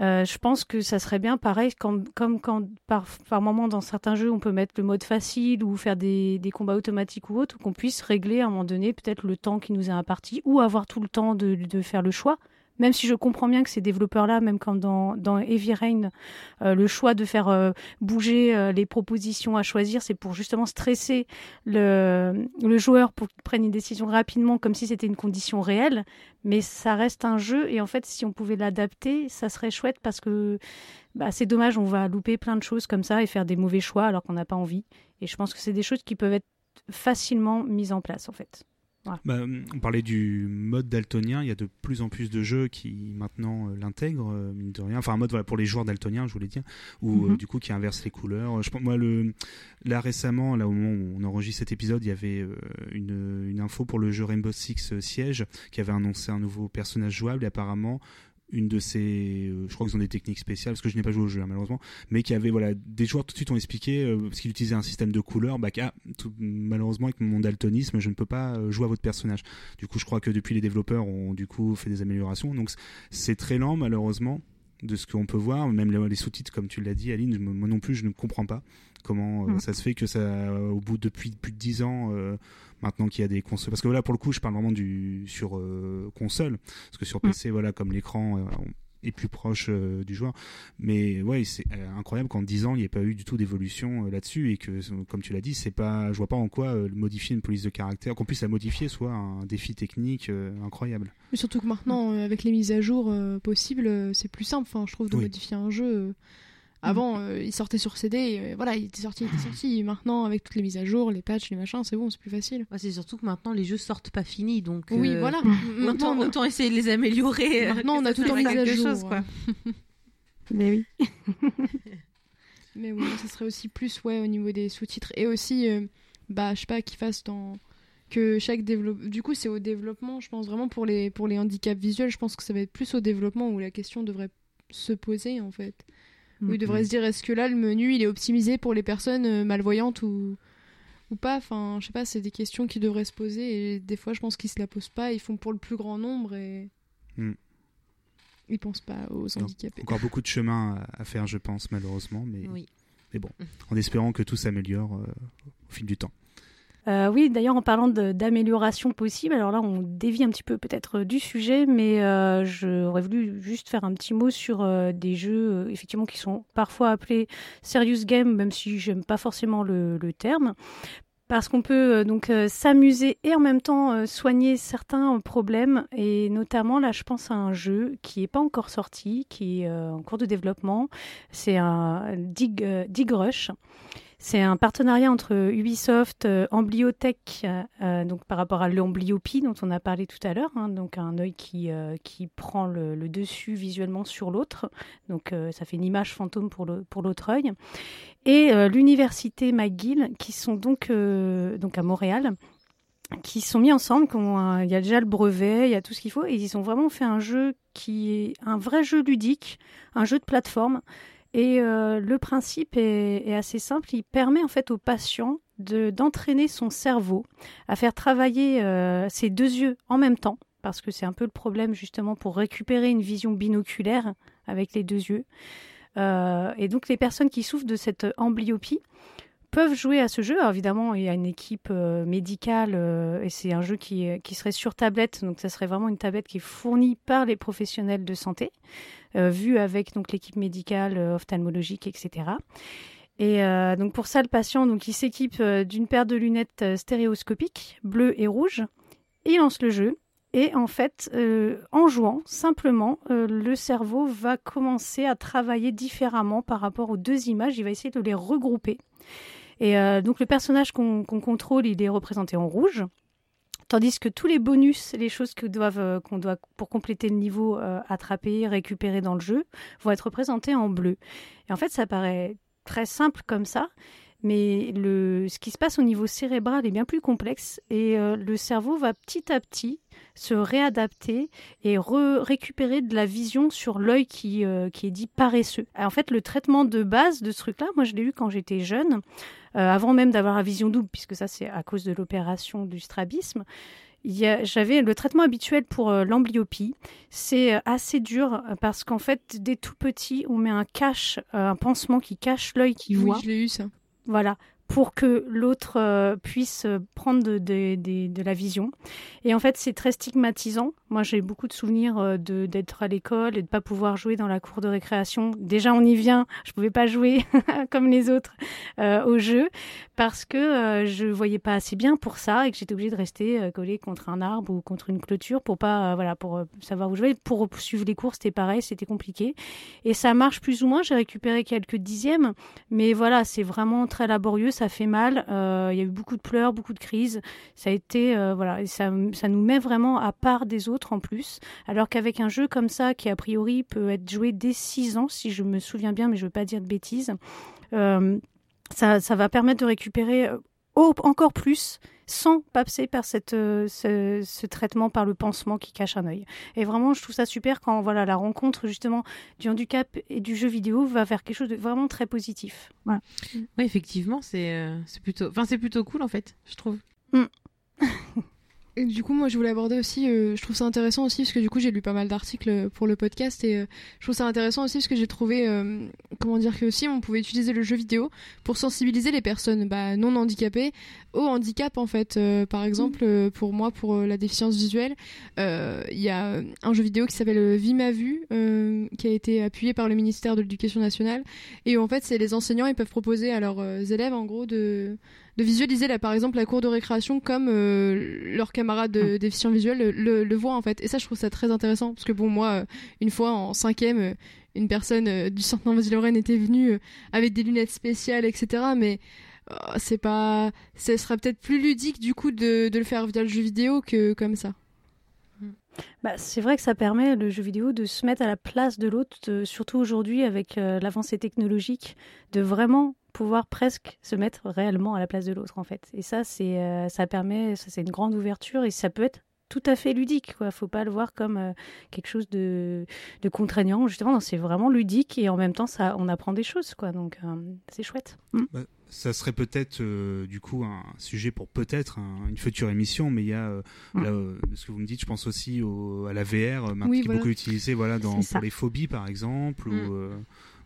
Euh, je pense que ça serait bien pareil, comme quand par, par moment dans certains jeux on peut mettre le mode facile ou faire des, combats automatiques ou autres, qu'on puisse régler à un moment donné peut-être le temps qui nous est imparti ou avoir tout le temps de faire le choix même si je comprends bien que ces développeurs-là, même quand dans, dans Heavy Rain, euh, le choix de faire euh, bouger euh, les propositions à choisir, c'est pour justement stresser le, joueur pour qu'il prenne une décision rapidement, comme si c'était une condition réelle. Mais ça reste un jeu, et en fait, si on pouvait l'adapter, ça serait chouette parce que bah, c'est dommage, on va louper plein de choses comme ça et faire des mauvais choix alors qu'on n'a pas envie. Et je pense que c'est des choses qui peuvent être facilement mise en place en fait. Bah, on parlait du mode daltonien, il y a de plus en plus de jeux qui maintenant euh, l'intègrent, euh, mine de rien. Enfin, un mode voilà, pour les joueurs daltoniens, je voulais dire, ou Mhm. du coup qui inverse les couleurs. Je, pense- moi, le, là récemment, là au moment où on enregistre cet épisode, il y avait euh, une, une info pour le jeu Rainbow Six euh, Siege qui avait annoncé un nouveau personnage jouable et apparemment une de ces euh, je crois qu'ils ont des techniques spéciales parce que je n'ai pas joué au jeu hein, malheureusement mais qui avait voilà des joueurs tout de suite ont expliqué euh, parce qu'il utilisait un système de couleurs bah ah, tout- malheureusement avec mon daltonisme je ne peux pas euh, jouer à votre personnage. Du coup je crois que depuis les développeurs ont du coup fait des améliorations. Donc c'est très lent malheureusement de ce qu'on peut voir. Même les, sous-titres comme tu l'as dit Aline moi non plus je ne comprends pas comment euh, Mm. ça se fait que ça au bout depuis plus de 10 ans euh, maintenant qu'il y a des consoles parce que là pour le coup je parle vraiment du sur euh, console parce que sur Mm. PC voilà comme l'écran euh, est plus proche euh, du joueur mais ouais c'est euh, incroyable qu'en 10 ans il n'y ait pas eu du tout d'évolution là-dessus et que comme tu l'as dit c'est pas je vois pas en quoi modifier une police de caractère qu'on puisse la modifier soit un défi technique incroyable Mais surtout que maintenant, avec les mises à jour possibles, c'est plus simple, enfin, je trouve, de Oui. modifier un jeu. Euh. Avant, euh, il sortait sur CD, et, euh, voilà, il était sorti, il était sorti. Et maintenant, avec toutes les mises à jour, les patchs, les machins, c'est bon, c'est plus facile. Ouais, c'est surtout que maintenant les jeux sortent pas finis, donc Oui, euh, voilà. Maintenant, on a- autant essayer de les améliorer. euh, Maintenant, on a tout en serve à mise à jour, chose, quoi. Mais oui. Mais oui, ça serait aussi plus ouais au niveau des sous-titres et aussi euh, bah je sais pas qu'ils fassent dans que chaque développement du coup c'est au développement je pense vraiment pour les pour les handicaps visuels je pense que ça va être plus au développement où la question devrait se poser en fait où ils devraient Mhm. se dire est-ce que là le menu il est optimisé pour les personnes euh, malvoyantes ou ou pas? Enfin je sais pas c'est des questions qui devraient se poser et des fois je pense qu'ils se la posent pas ils font pour le plus grand nombre et Mhm. ils pensent pas aux handicapés encore beaucoup de chemin à, à faire je pense malheureusement mais, Oui. mais bon en espérant que tout s'améliore euh, au fil du temps Euh, oui, d'ailleurs, en parlant d'amélioration possible, alors là, on dévie un petit peu peut-être du sujet, mais euh, j'aurais voulu juste faire un petit mot sur euh, des jeux, euh, effectivement, qui sont parfois appelés serious game, même si j'aime pas forcément le, terme. Parce qu'on peut euh, donc euh, s'amuser et en même temps euh, soigner certains euh, problèmes. Et notamment, là, je pense à un jeu qui n'est pas encore sorti, qui est euh, en cours de développement. C'est un euh, Dig Rush. C'est un partenariat entre Ubisoft, euh, Ambliotech, euh, euh, donc par rapport à l'amblyopie dont on a parlé tout à l'heure, hein, donc un œil qui, qui prend le, dessus visuellement sur l'autre, donc ça fait une image fantôme pour le- pour l'autre œil, et l'université McGill qui sont donc donc à Montréal qui sont mis ensemble, il y a déjà le brevet, il y a tout ce qu'il faut, et ils ont vraiment fait un jeu qui est un vrai jeu ludique, un jeu de plateforme, et euh, le principe est, assez simple. Il permet en fait au patient de d'entraîner son cerveau à faire travailler euh, ses deux yeux en même temps, parce que c'est un peu le problème justement pour récupérer une vision binoculaire avec les deux yeux. Euh, et donc les personnes qui souffrent de cette amblyopie peuvent jouer à ce jeu. Alors, évidemment, il y a une équipe médicale et c'est un jeu qui, qui serait sur tablette. Donc, ça serait vraiment une tablette qui est fournie par les professionnels de santé, vue avec donc l'équipe médicale, euh, ophtalmologique, etc. Et euh, donc pour ça, le patient donc il s'équipe euh, d'une paire de lunettes euh, stéréoscopiques, bleues et rouges. Il lance le jeu. Et en fait, euh, en jouant, simplement, euh, le cerveau va commencer à travailler différemment par rapport aux deux images. Il va essayer de les regrouper. Et euh, donc le personnage qu'on qu'on contrôle, il est représenté en rouge, tandis que tous les bonus, les choses que doivent, euh, qu'on doit pour compléter le niveau euh, attraper, récupérer dans le jeu, vont être représentés en bleu. Et en fait, ça paraît très simple comme ça, mais le, ce qui se passe au niveau cérébral est bien plus complexe et euh, le cerveau va petit à petit se réadapter et re- récupérer de la vision sur l'œil qui, qui est dit paresseux. En fait, le traitement de base de ce truc-là, moi je l'ai eu quand j'étais jeune, avant même d'avoir la vision double, puisque ça c'est à cause de l'opération du strabisme. J'avais le traitement habituel pour euh, l'amblyopie. C'est euh, assez dur euh, parce qu'en fait, dès tout petit, on met un cache, euh, un pansement qui cache l'œil qui oui voit. je l'ai eu ça Voilà, pour que l'autre euh, puisse euh, prendre de, de, de- de la vision. Et en fait, c'est très stigmatisant. Moi, j'ai beaucoup de souvenirs euh, de d'être à l'école et de pas pouvoir jouer dans la cour de récréation. Déjà, on y vient. Je pouvais pas jouer comme les autres euh, au jeu parce que euh, je voyais pas assez bien pour ça et que j'étais obligée de rester euh, collée contre un arbre ou contre une clôture pour pas, voilà, pour savoir où jouer. Pour suivre les cours, c'était pareil, c'était compliqué. Et ça marche plus ou moins. J'ai récupéré quelques dixièmes, mais voilà, c'est vraiment très laborieux. Ça fait mal. Il y a eu beaucoup de pleurs, beaucoup de crises. Ça a été, voilà, ça, ça nous met vraiment à part des autres en plus. Alors qu'avec un jeu comme ça, qui a priori peut être joué dès 6 ans, si je me souviens bien, mais je veux pas dire de bêtises, euh, ça, ça va permettre de récupérer euh, encore plus sans passer par cette, euh, ce, ce traitement par le pansement qui cache un œil. Et vraiment, je trouve ça super quand voilà la rencontre justement du handicap et du jeu vidéo va vers quelque chose de vraiment très positif. Voilà. Oui, effectivement, c'est euh, plutôt, enfin c'est plutôt cool en fait, je trouve. Du coup, moi, je voulais aborder aussi, euh, je trouve ça intéressant aussi, parce que du coup, j'ai lu pas mal d'articles pour le podcast, et euh, je trouve ça intéressant aussi, parce que j'ai trouvé, euh, comment dire, que aussi, on pouvait utiliser le jeu vidéo pour sensibiliser les personnes bah, non handicapées au handicap, en fait. Par exemple, pour moi, pour la déficience visuelle, il y a un jeu vidéo qui s'appelle euh, Vie ma vue, qui a été appuyé par le ministère de l'Éducation nationale, et en fait, c'est les enseignants, ils peuvent proposer à leurs élèves, en gros, de de visualiser là par exemple la cour de récréation comme euh, leurs camarades de déficients visuels le, le, le voient en fait. Et ça je trouve ça très intéressant parce que bon moi euh, une fois en cinquième euh, une personne euh, du centre Noisy-Lorraine était venue euh, avec des lunettes spéciales etc mais euh, c'est pas ce serait peut-être plus ludique du coup de, de le faire via le jeu vidéo que comme ça. Bah, c'est vrai que ça permet le jeu vidéo de se mettre à la place de l'autre, surtout aujourd'hui avec euh, l'avancée technologique, de vraiment pouvoir presque se mettre réellement à la place de l'autre en fait. Et ça, c'est euh, ça permet, ça c'est une grande ouverture et ça peut être tout à fait ludique. Quoi, faut pas le voir comme euh, quelque chose de, de contraignant. Justement, non, c'est vraiment ludique et en même temps, ça, on apprend des choses. Quoi, donc euh, c'est chouette. Mm. Bah, ça serait peut-être euh, du coup un sujet pour peut-être un- une future émission, mais il y a euh, Mm. là, euh, de ce que vous me dites, je pense aussi au, à la VR, Oui, qui est beaucoup utilisée, voilà, dans, pour les phobies par exemple, Mm. ou euh,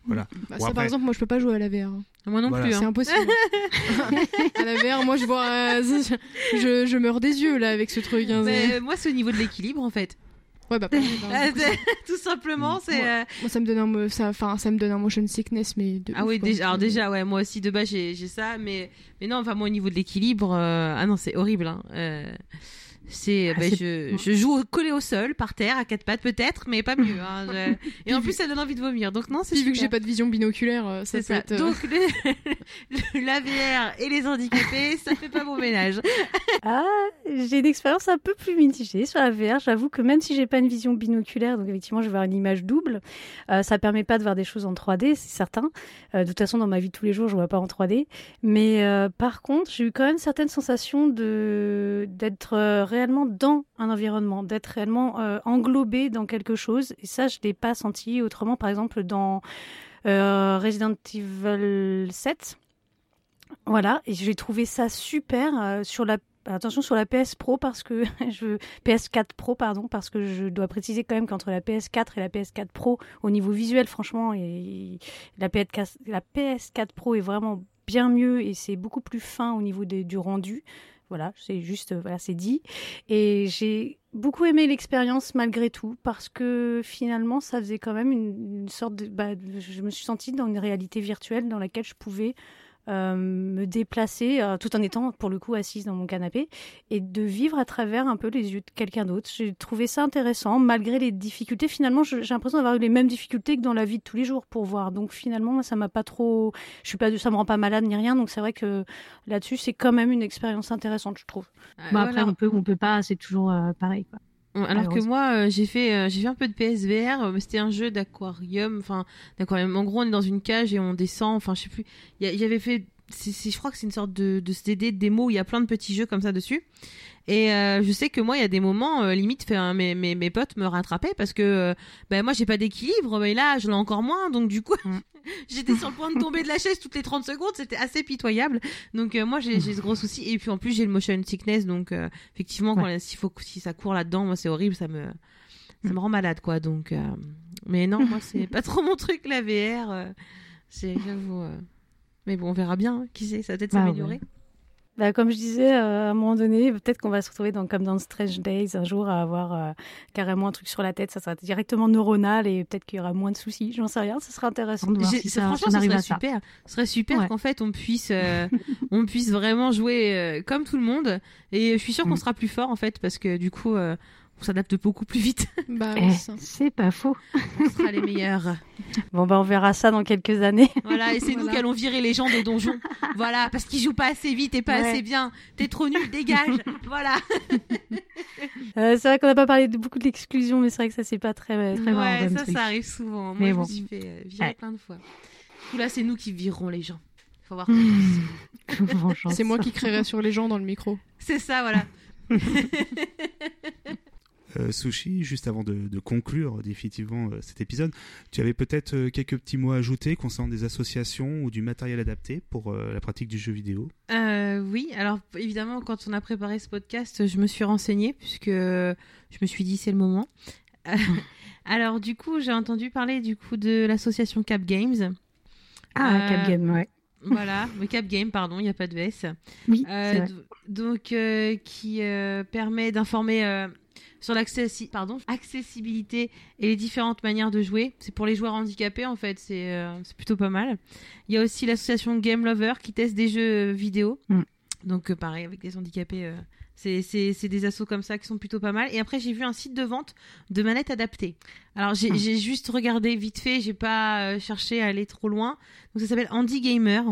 voilà. Bah, Bon, ça par exemple moi je peux pas jouer à la VR hein. Moi non Voilà. plus. c'est Hein. impossible à la VR moi je vois euh, je, je meurs des yeux là avec ce truc hein, c'est- Mais, euh, moi, c'est au niveau de l'équilibre en fait. ouais bah Tout simplement, c'est. Euh, Moi, ça me donne un, ça, enfin, ça me donne un motion sickness, mais de Ah ouf, oui, quoi. déjà, alors déjà, ouais, moi aussi de base j'ai j'ai ça, mais mais non, enfin moi au niveau de l'équilibre, euh, ah non, c'est horrible. Hein. Euh, c'est, Ah, ben, c'est- je, je joue collé au sol, par terre, à quatre pattes peut-être, mais pas mieux. Hein, je- Et en plus, ça donne envie de vomir. Donc non, c'est vu que j'ai pas de vision binoculaire, euh, ça peut ça. être. euh, Donc le, le- la VR et les handicapés, ça fait pas bon ménage. Ah, j'ai une expérience un peu plus mitigée sur la VR. J'avoue que même si j'ai pas une vision binoculaire, donc effectivement je vais avoir une image double, euh, ça permet pas de voir des choses en 3D, c'est certain. Euh, de toute façon, dans ma vie de tous les jours, je vois pas en 3D. Mais euh, par contre, j'ai eu quand même certaines sensations de d'être euh, réellement dans un environnement, d'être réellement euh, englobé dans quelque chose. Et ça, je l'ai pas senti autrement. Par exemple, dans euh, Resident Evil 7. Voilà, et j'ai trouvé ça super euh, sur la attention sur la PS Pro parce que je PS4 Pro pardon parce que je dois préciser quand même qu'entre la PS4 et la PS4 Pro au niveau visuel franchement et la PS4 la PS4 Pro est vraiment bien mieux et c'est beaucoup plus fin au niveau du rendu. Voilà, c'est juste euh, voilà, c'est dit. Et j'ai beaucoup aimé l'expérience malgré tout parce que finalement ça faisait quand même une, sorte de bah, je me suis sentie dans une réalité virtuelle dans laquelle je pouvais euh, me déplacer euh, tout en étant pour le coup assise dans mon canapé et de vivre à travers un peu les yeux de quelqu'un d'autre. J'ai trouvé ça intéressant malgré les difficultés. Finalement, j'ai l'impression d'avoir eu les mêmes difficultés que dans la vie de tous les jours pour voir. Donc finalement, moi, ça m'a pas trop, je suis pas, ça me rend pas malade ni rien. Donc c'est vrai que là-dessus, c'est quand même une expérience intéressante, je trouve. Bon, après, Voilà. on peut, on peut pas, c'est toujours euh, pareil. Quoi. Alors que moi, euh, j'ai fait, euh, j'ai fait un peu de PSVR. euh, C'était un jeu d'aquarium. Enfin, d'aquarium. En gros, on est dans une cage et on descend. Enfin, je sais plus. J'avais fait. C'est- je crois que c'est une sorte de, de CD de démo où il y a plein de petits jeux comme ça dessus. Et euh, je sais que moi, il y a des moments, euh, limite, fait, hein, mes, mes, mes potes me rattrapaient parce que euh, ben, moi, j'ai pas d'équilibre, mais là, je l'ai encore moins. Donc, du coup, Mm. j'étais sur le point de tomber de la chaise toutes les 30 secondes. C'était assez pitoyable. Donc, euh, moi, j'ai ce gros souci. Et puis, en plus, j'ai le motion sickness. Donc, effectivement, quand faut, si ça court là-dedans, moi, c'est horrible. Ça me, ça me rend malade, quoi. Donc, mais non, moi, c'est pas trop mon truc, la VR. j'avoue. Mais bon, on verra bien. hein. Qui sait, ça va peut-être Bah, s'améliorer. Bah, comme je disais, euh, à un moment donné, peut-être qu'on va se retrouver dans, comme dans Strange Days un jour à avoir euh, carrément un truc sur la tête. Ça sera directement neuronal et peut-être qu'il y aura moins de soucis. J'en sais rien. Ce sera intéressant de voir si ça- ça, franchement, arrive serait ça. super. Ce serait super Ouais. qu'en fait on puisse, euh, on puisse vraiment jouer comme tout le monde. Et je suis sûre qu'on Mm. sera plus fort en fait parce que du coup, on s'adapte beaucoup plus vite. Bah, Eh, oui, c'est pas faux. on sera les meilleurs. Bon, bah, on verra ça dans quelques années. Voilà, et c'est nous qui allons virer les gens des donjons. Voilà, parce qu'ils jouent pas assez vite et pas Ouais. assez bien. T'es trop nul, dégage. voilà. Euh, c'est vrai qu'on n'a pas parlé de beaucoup de l'exclusion, mais c'est vrai que ça, c'est pas très, très marrant ouais, ça, truc. ça arrive souvent. Moi, Mais je bon. me suis fait euh, virer Ouais. plein de fois. Du coup, là, c'est nous qui virerons les gens. Faut voir. Vengeance. C'est moi qui crierai sur les gens dans le micro. C'est ça, voilà. Euh, Sushi, juste avant de, de conclure définitivement euh, cet épisode, tu avais peut-être euh, quelques petits mots à ajouter concernant des associations ou du matériel adapté pour euh, la pratique du jeu vidéo? Euh, oui, alors évidemment, quand on a préparé ce podcast, je me suis renseignée puisque je me suis dit c'est le moment. Alors du coup, j'ai entendu parler du coup de l'association Cap Games. Ah, Euh, Cap Game, ouais. Voilà, Cap Game, pardon, il n'y a pas de S. Oui, Euh, c'est vrai. donc euh, qui euh, permet d'informer euh, sur l'accessi- pardon, accessibilité et les différentes manières de jouer. C'est pour les joueurs handicapés en fait, c'est euh, plutôt pas mal. Il y a aussi l'association Game Lover qui teste des jeux vidéo. Mm. Donc euh, pareil avec des handicapés. euh, c'est- des assos comme ça qui sont plutôt pas mal. Et après, j'ai vu un site de vente de manettes adaptées. Alors, j'ai Mm. juste regardé vite fait, j'ai pas euh, cherché à aller trop loin. Donc, ça s'appelle Handy Gamer.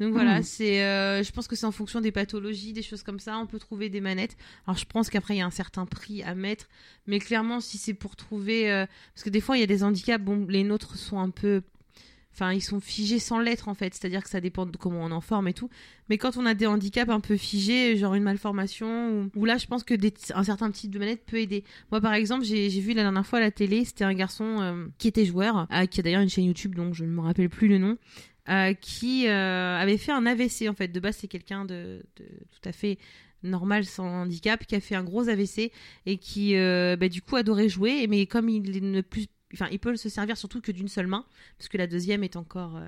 Donc voilà, Mm. c'est, euh, je pense que c'est en fonction des pathologies, des choses comme ça, on peut trouver des manettes. Alors je pense qu'après il y a un certain prix à mettre, mais clairement si c'est pour trouver, euh, parce que des fois il y a des handicaps, bon les nôtres sont un peu, enfin ils sont figés sans l'être en fait, c'est-à-dire que ça dépend de comment on en forme et tout. Mais quand on a des handicaps un peu figés, genre une malformation, ou, ou là je pense que des- un certain type de manette peut aider. Moi par exemple j'ai vu la dernière fois à la télé, c'était un garçon euh, qui était joueur, qui a d'ailleurs une chaîne YouTube dont je ne me rappelle plus le nom euh, qui euh, avait fait un AVC en fait. De base, c'est quelqu'un de, tout à fait normal sans handicap qui a fait un gros AVC et qui euh, bah, du coup adorait jouer. Mais comme il ne plus, enfin, il peut se servir surtout que d'une seule main parce que la deuxième est encore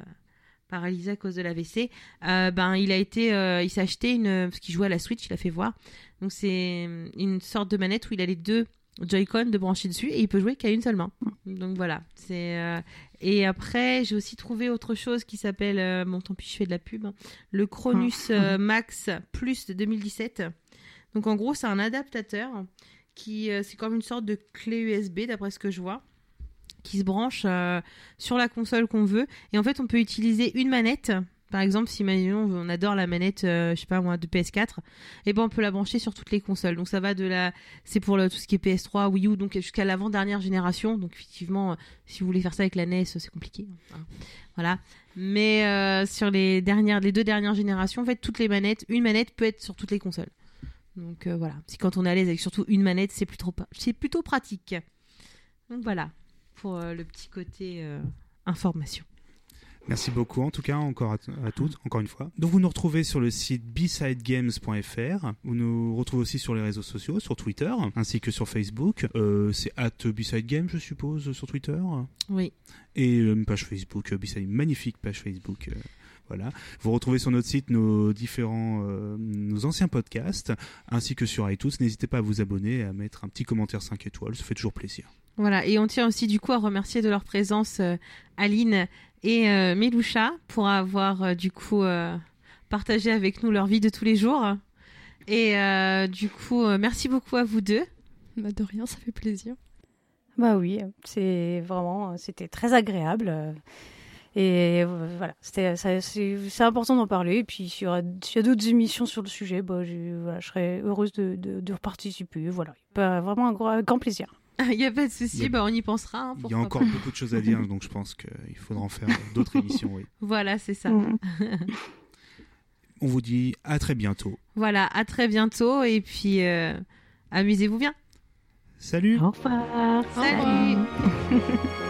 paralysée à cause de l'AVC. Ben, il a été, il s'est acheté une parce qu'il jouait à la Switch, il a fait voir. Donc c'est une sorte de manette où il a les deux Joy-Con de brancher dessus et il peut jouer qu'à une seule main. Donc voilà, c'est euh, et après, j'ai aussi trouvé autre chose qui s'appelle, euh, bon tant pis, je fais de la pub, hein, le Cronus euh, Max Plus de 2017. Donc en gros, c'est un adaptateur qui, c'est comme une sorte de clé USB d'après ce que je vois, qui se branche sur la console qu'on veut. Et en fait, on peut utiliser une manette. Par exemple, si imaginons, on adore la manette, euh, je sais pas moi, de PS4, et ben on peut la brancher sur toutes les consoles. Donc ça va de la, c'est pour tout ce qui est PS3, Wii U, donc jusqu'à l'avant-dernière génération. Donc effectivement, euh, si vous voulez faire ça avec la NES, c'est compliqué. hein. Voilà. Mais euh, sur les dernières, les deux dernières générations, en fait, toutes les manettes, une manette peut être sur toutes les consoles. Donc voilà. Si quand on est à l'aise avec surtout une manette, c'est plutôt, c'est plutôt pratique. Donc voilà pour le petit côté information. Merci beaucoup en tout cas encore à, à toutes, encore une fois. Donc vous nous retrouvez sur le site bsidegames.fr. Vous nous retrouvez aussi sur les réseaux sociaux, sur Twitter, ainsi que sur Facebook. Euh, c'est at bsidegames je suppose sur Twitter. Oui. Et euh, une page Facebook, euh, Beside, magnifique page Facebook. euh, voilà. Vous retrouvez sur notre site nos différents, euh, nos anciens podcasts, ainsi que sur iTunes. N'hésitez pas à vous abonner et à mettre un petit commentaire 5 étoiles, ça fait toujours plaisir. Voilà, et on tient aussi du coup à remercier de leur présence euh, Aline et euh, Meloucha pour avoir euh, du coup euh, partagé avec nous leur vie de tous les jours. Et euh, du coup, euh, merci beaucoup à vous deux. Bah, de rien, ça fait plaisir. Bah oui, c'est vraiment, c'était très agréable. Et voilà, c'était, ça- c'est, c'est important d'en parler. Et puis, s'il y, y a d'autres émissions sur le sujet, bah, je, voilà, je serais heureuse de, de, de participer. Voilà, Bah, vraiment un grand, grand plaisir. Il n'y a pas de souci, a- bah, on y pensera. hein, Il y a encore pas. beaucoup de choses à dire, donc je pense qu'il faudra en faire d'autres émissions. Oui. Voilà, c'est ça. Mm. On vous dit à très bientôt. Voilà, à très bientôt et puis euh, amusez-vous bien. Salut Au revoir. Salut.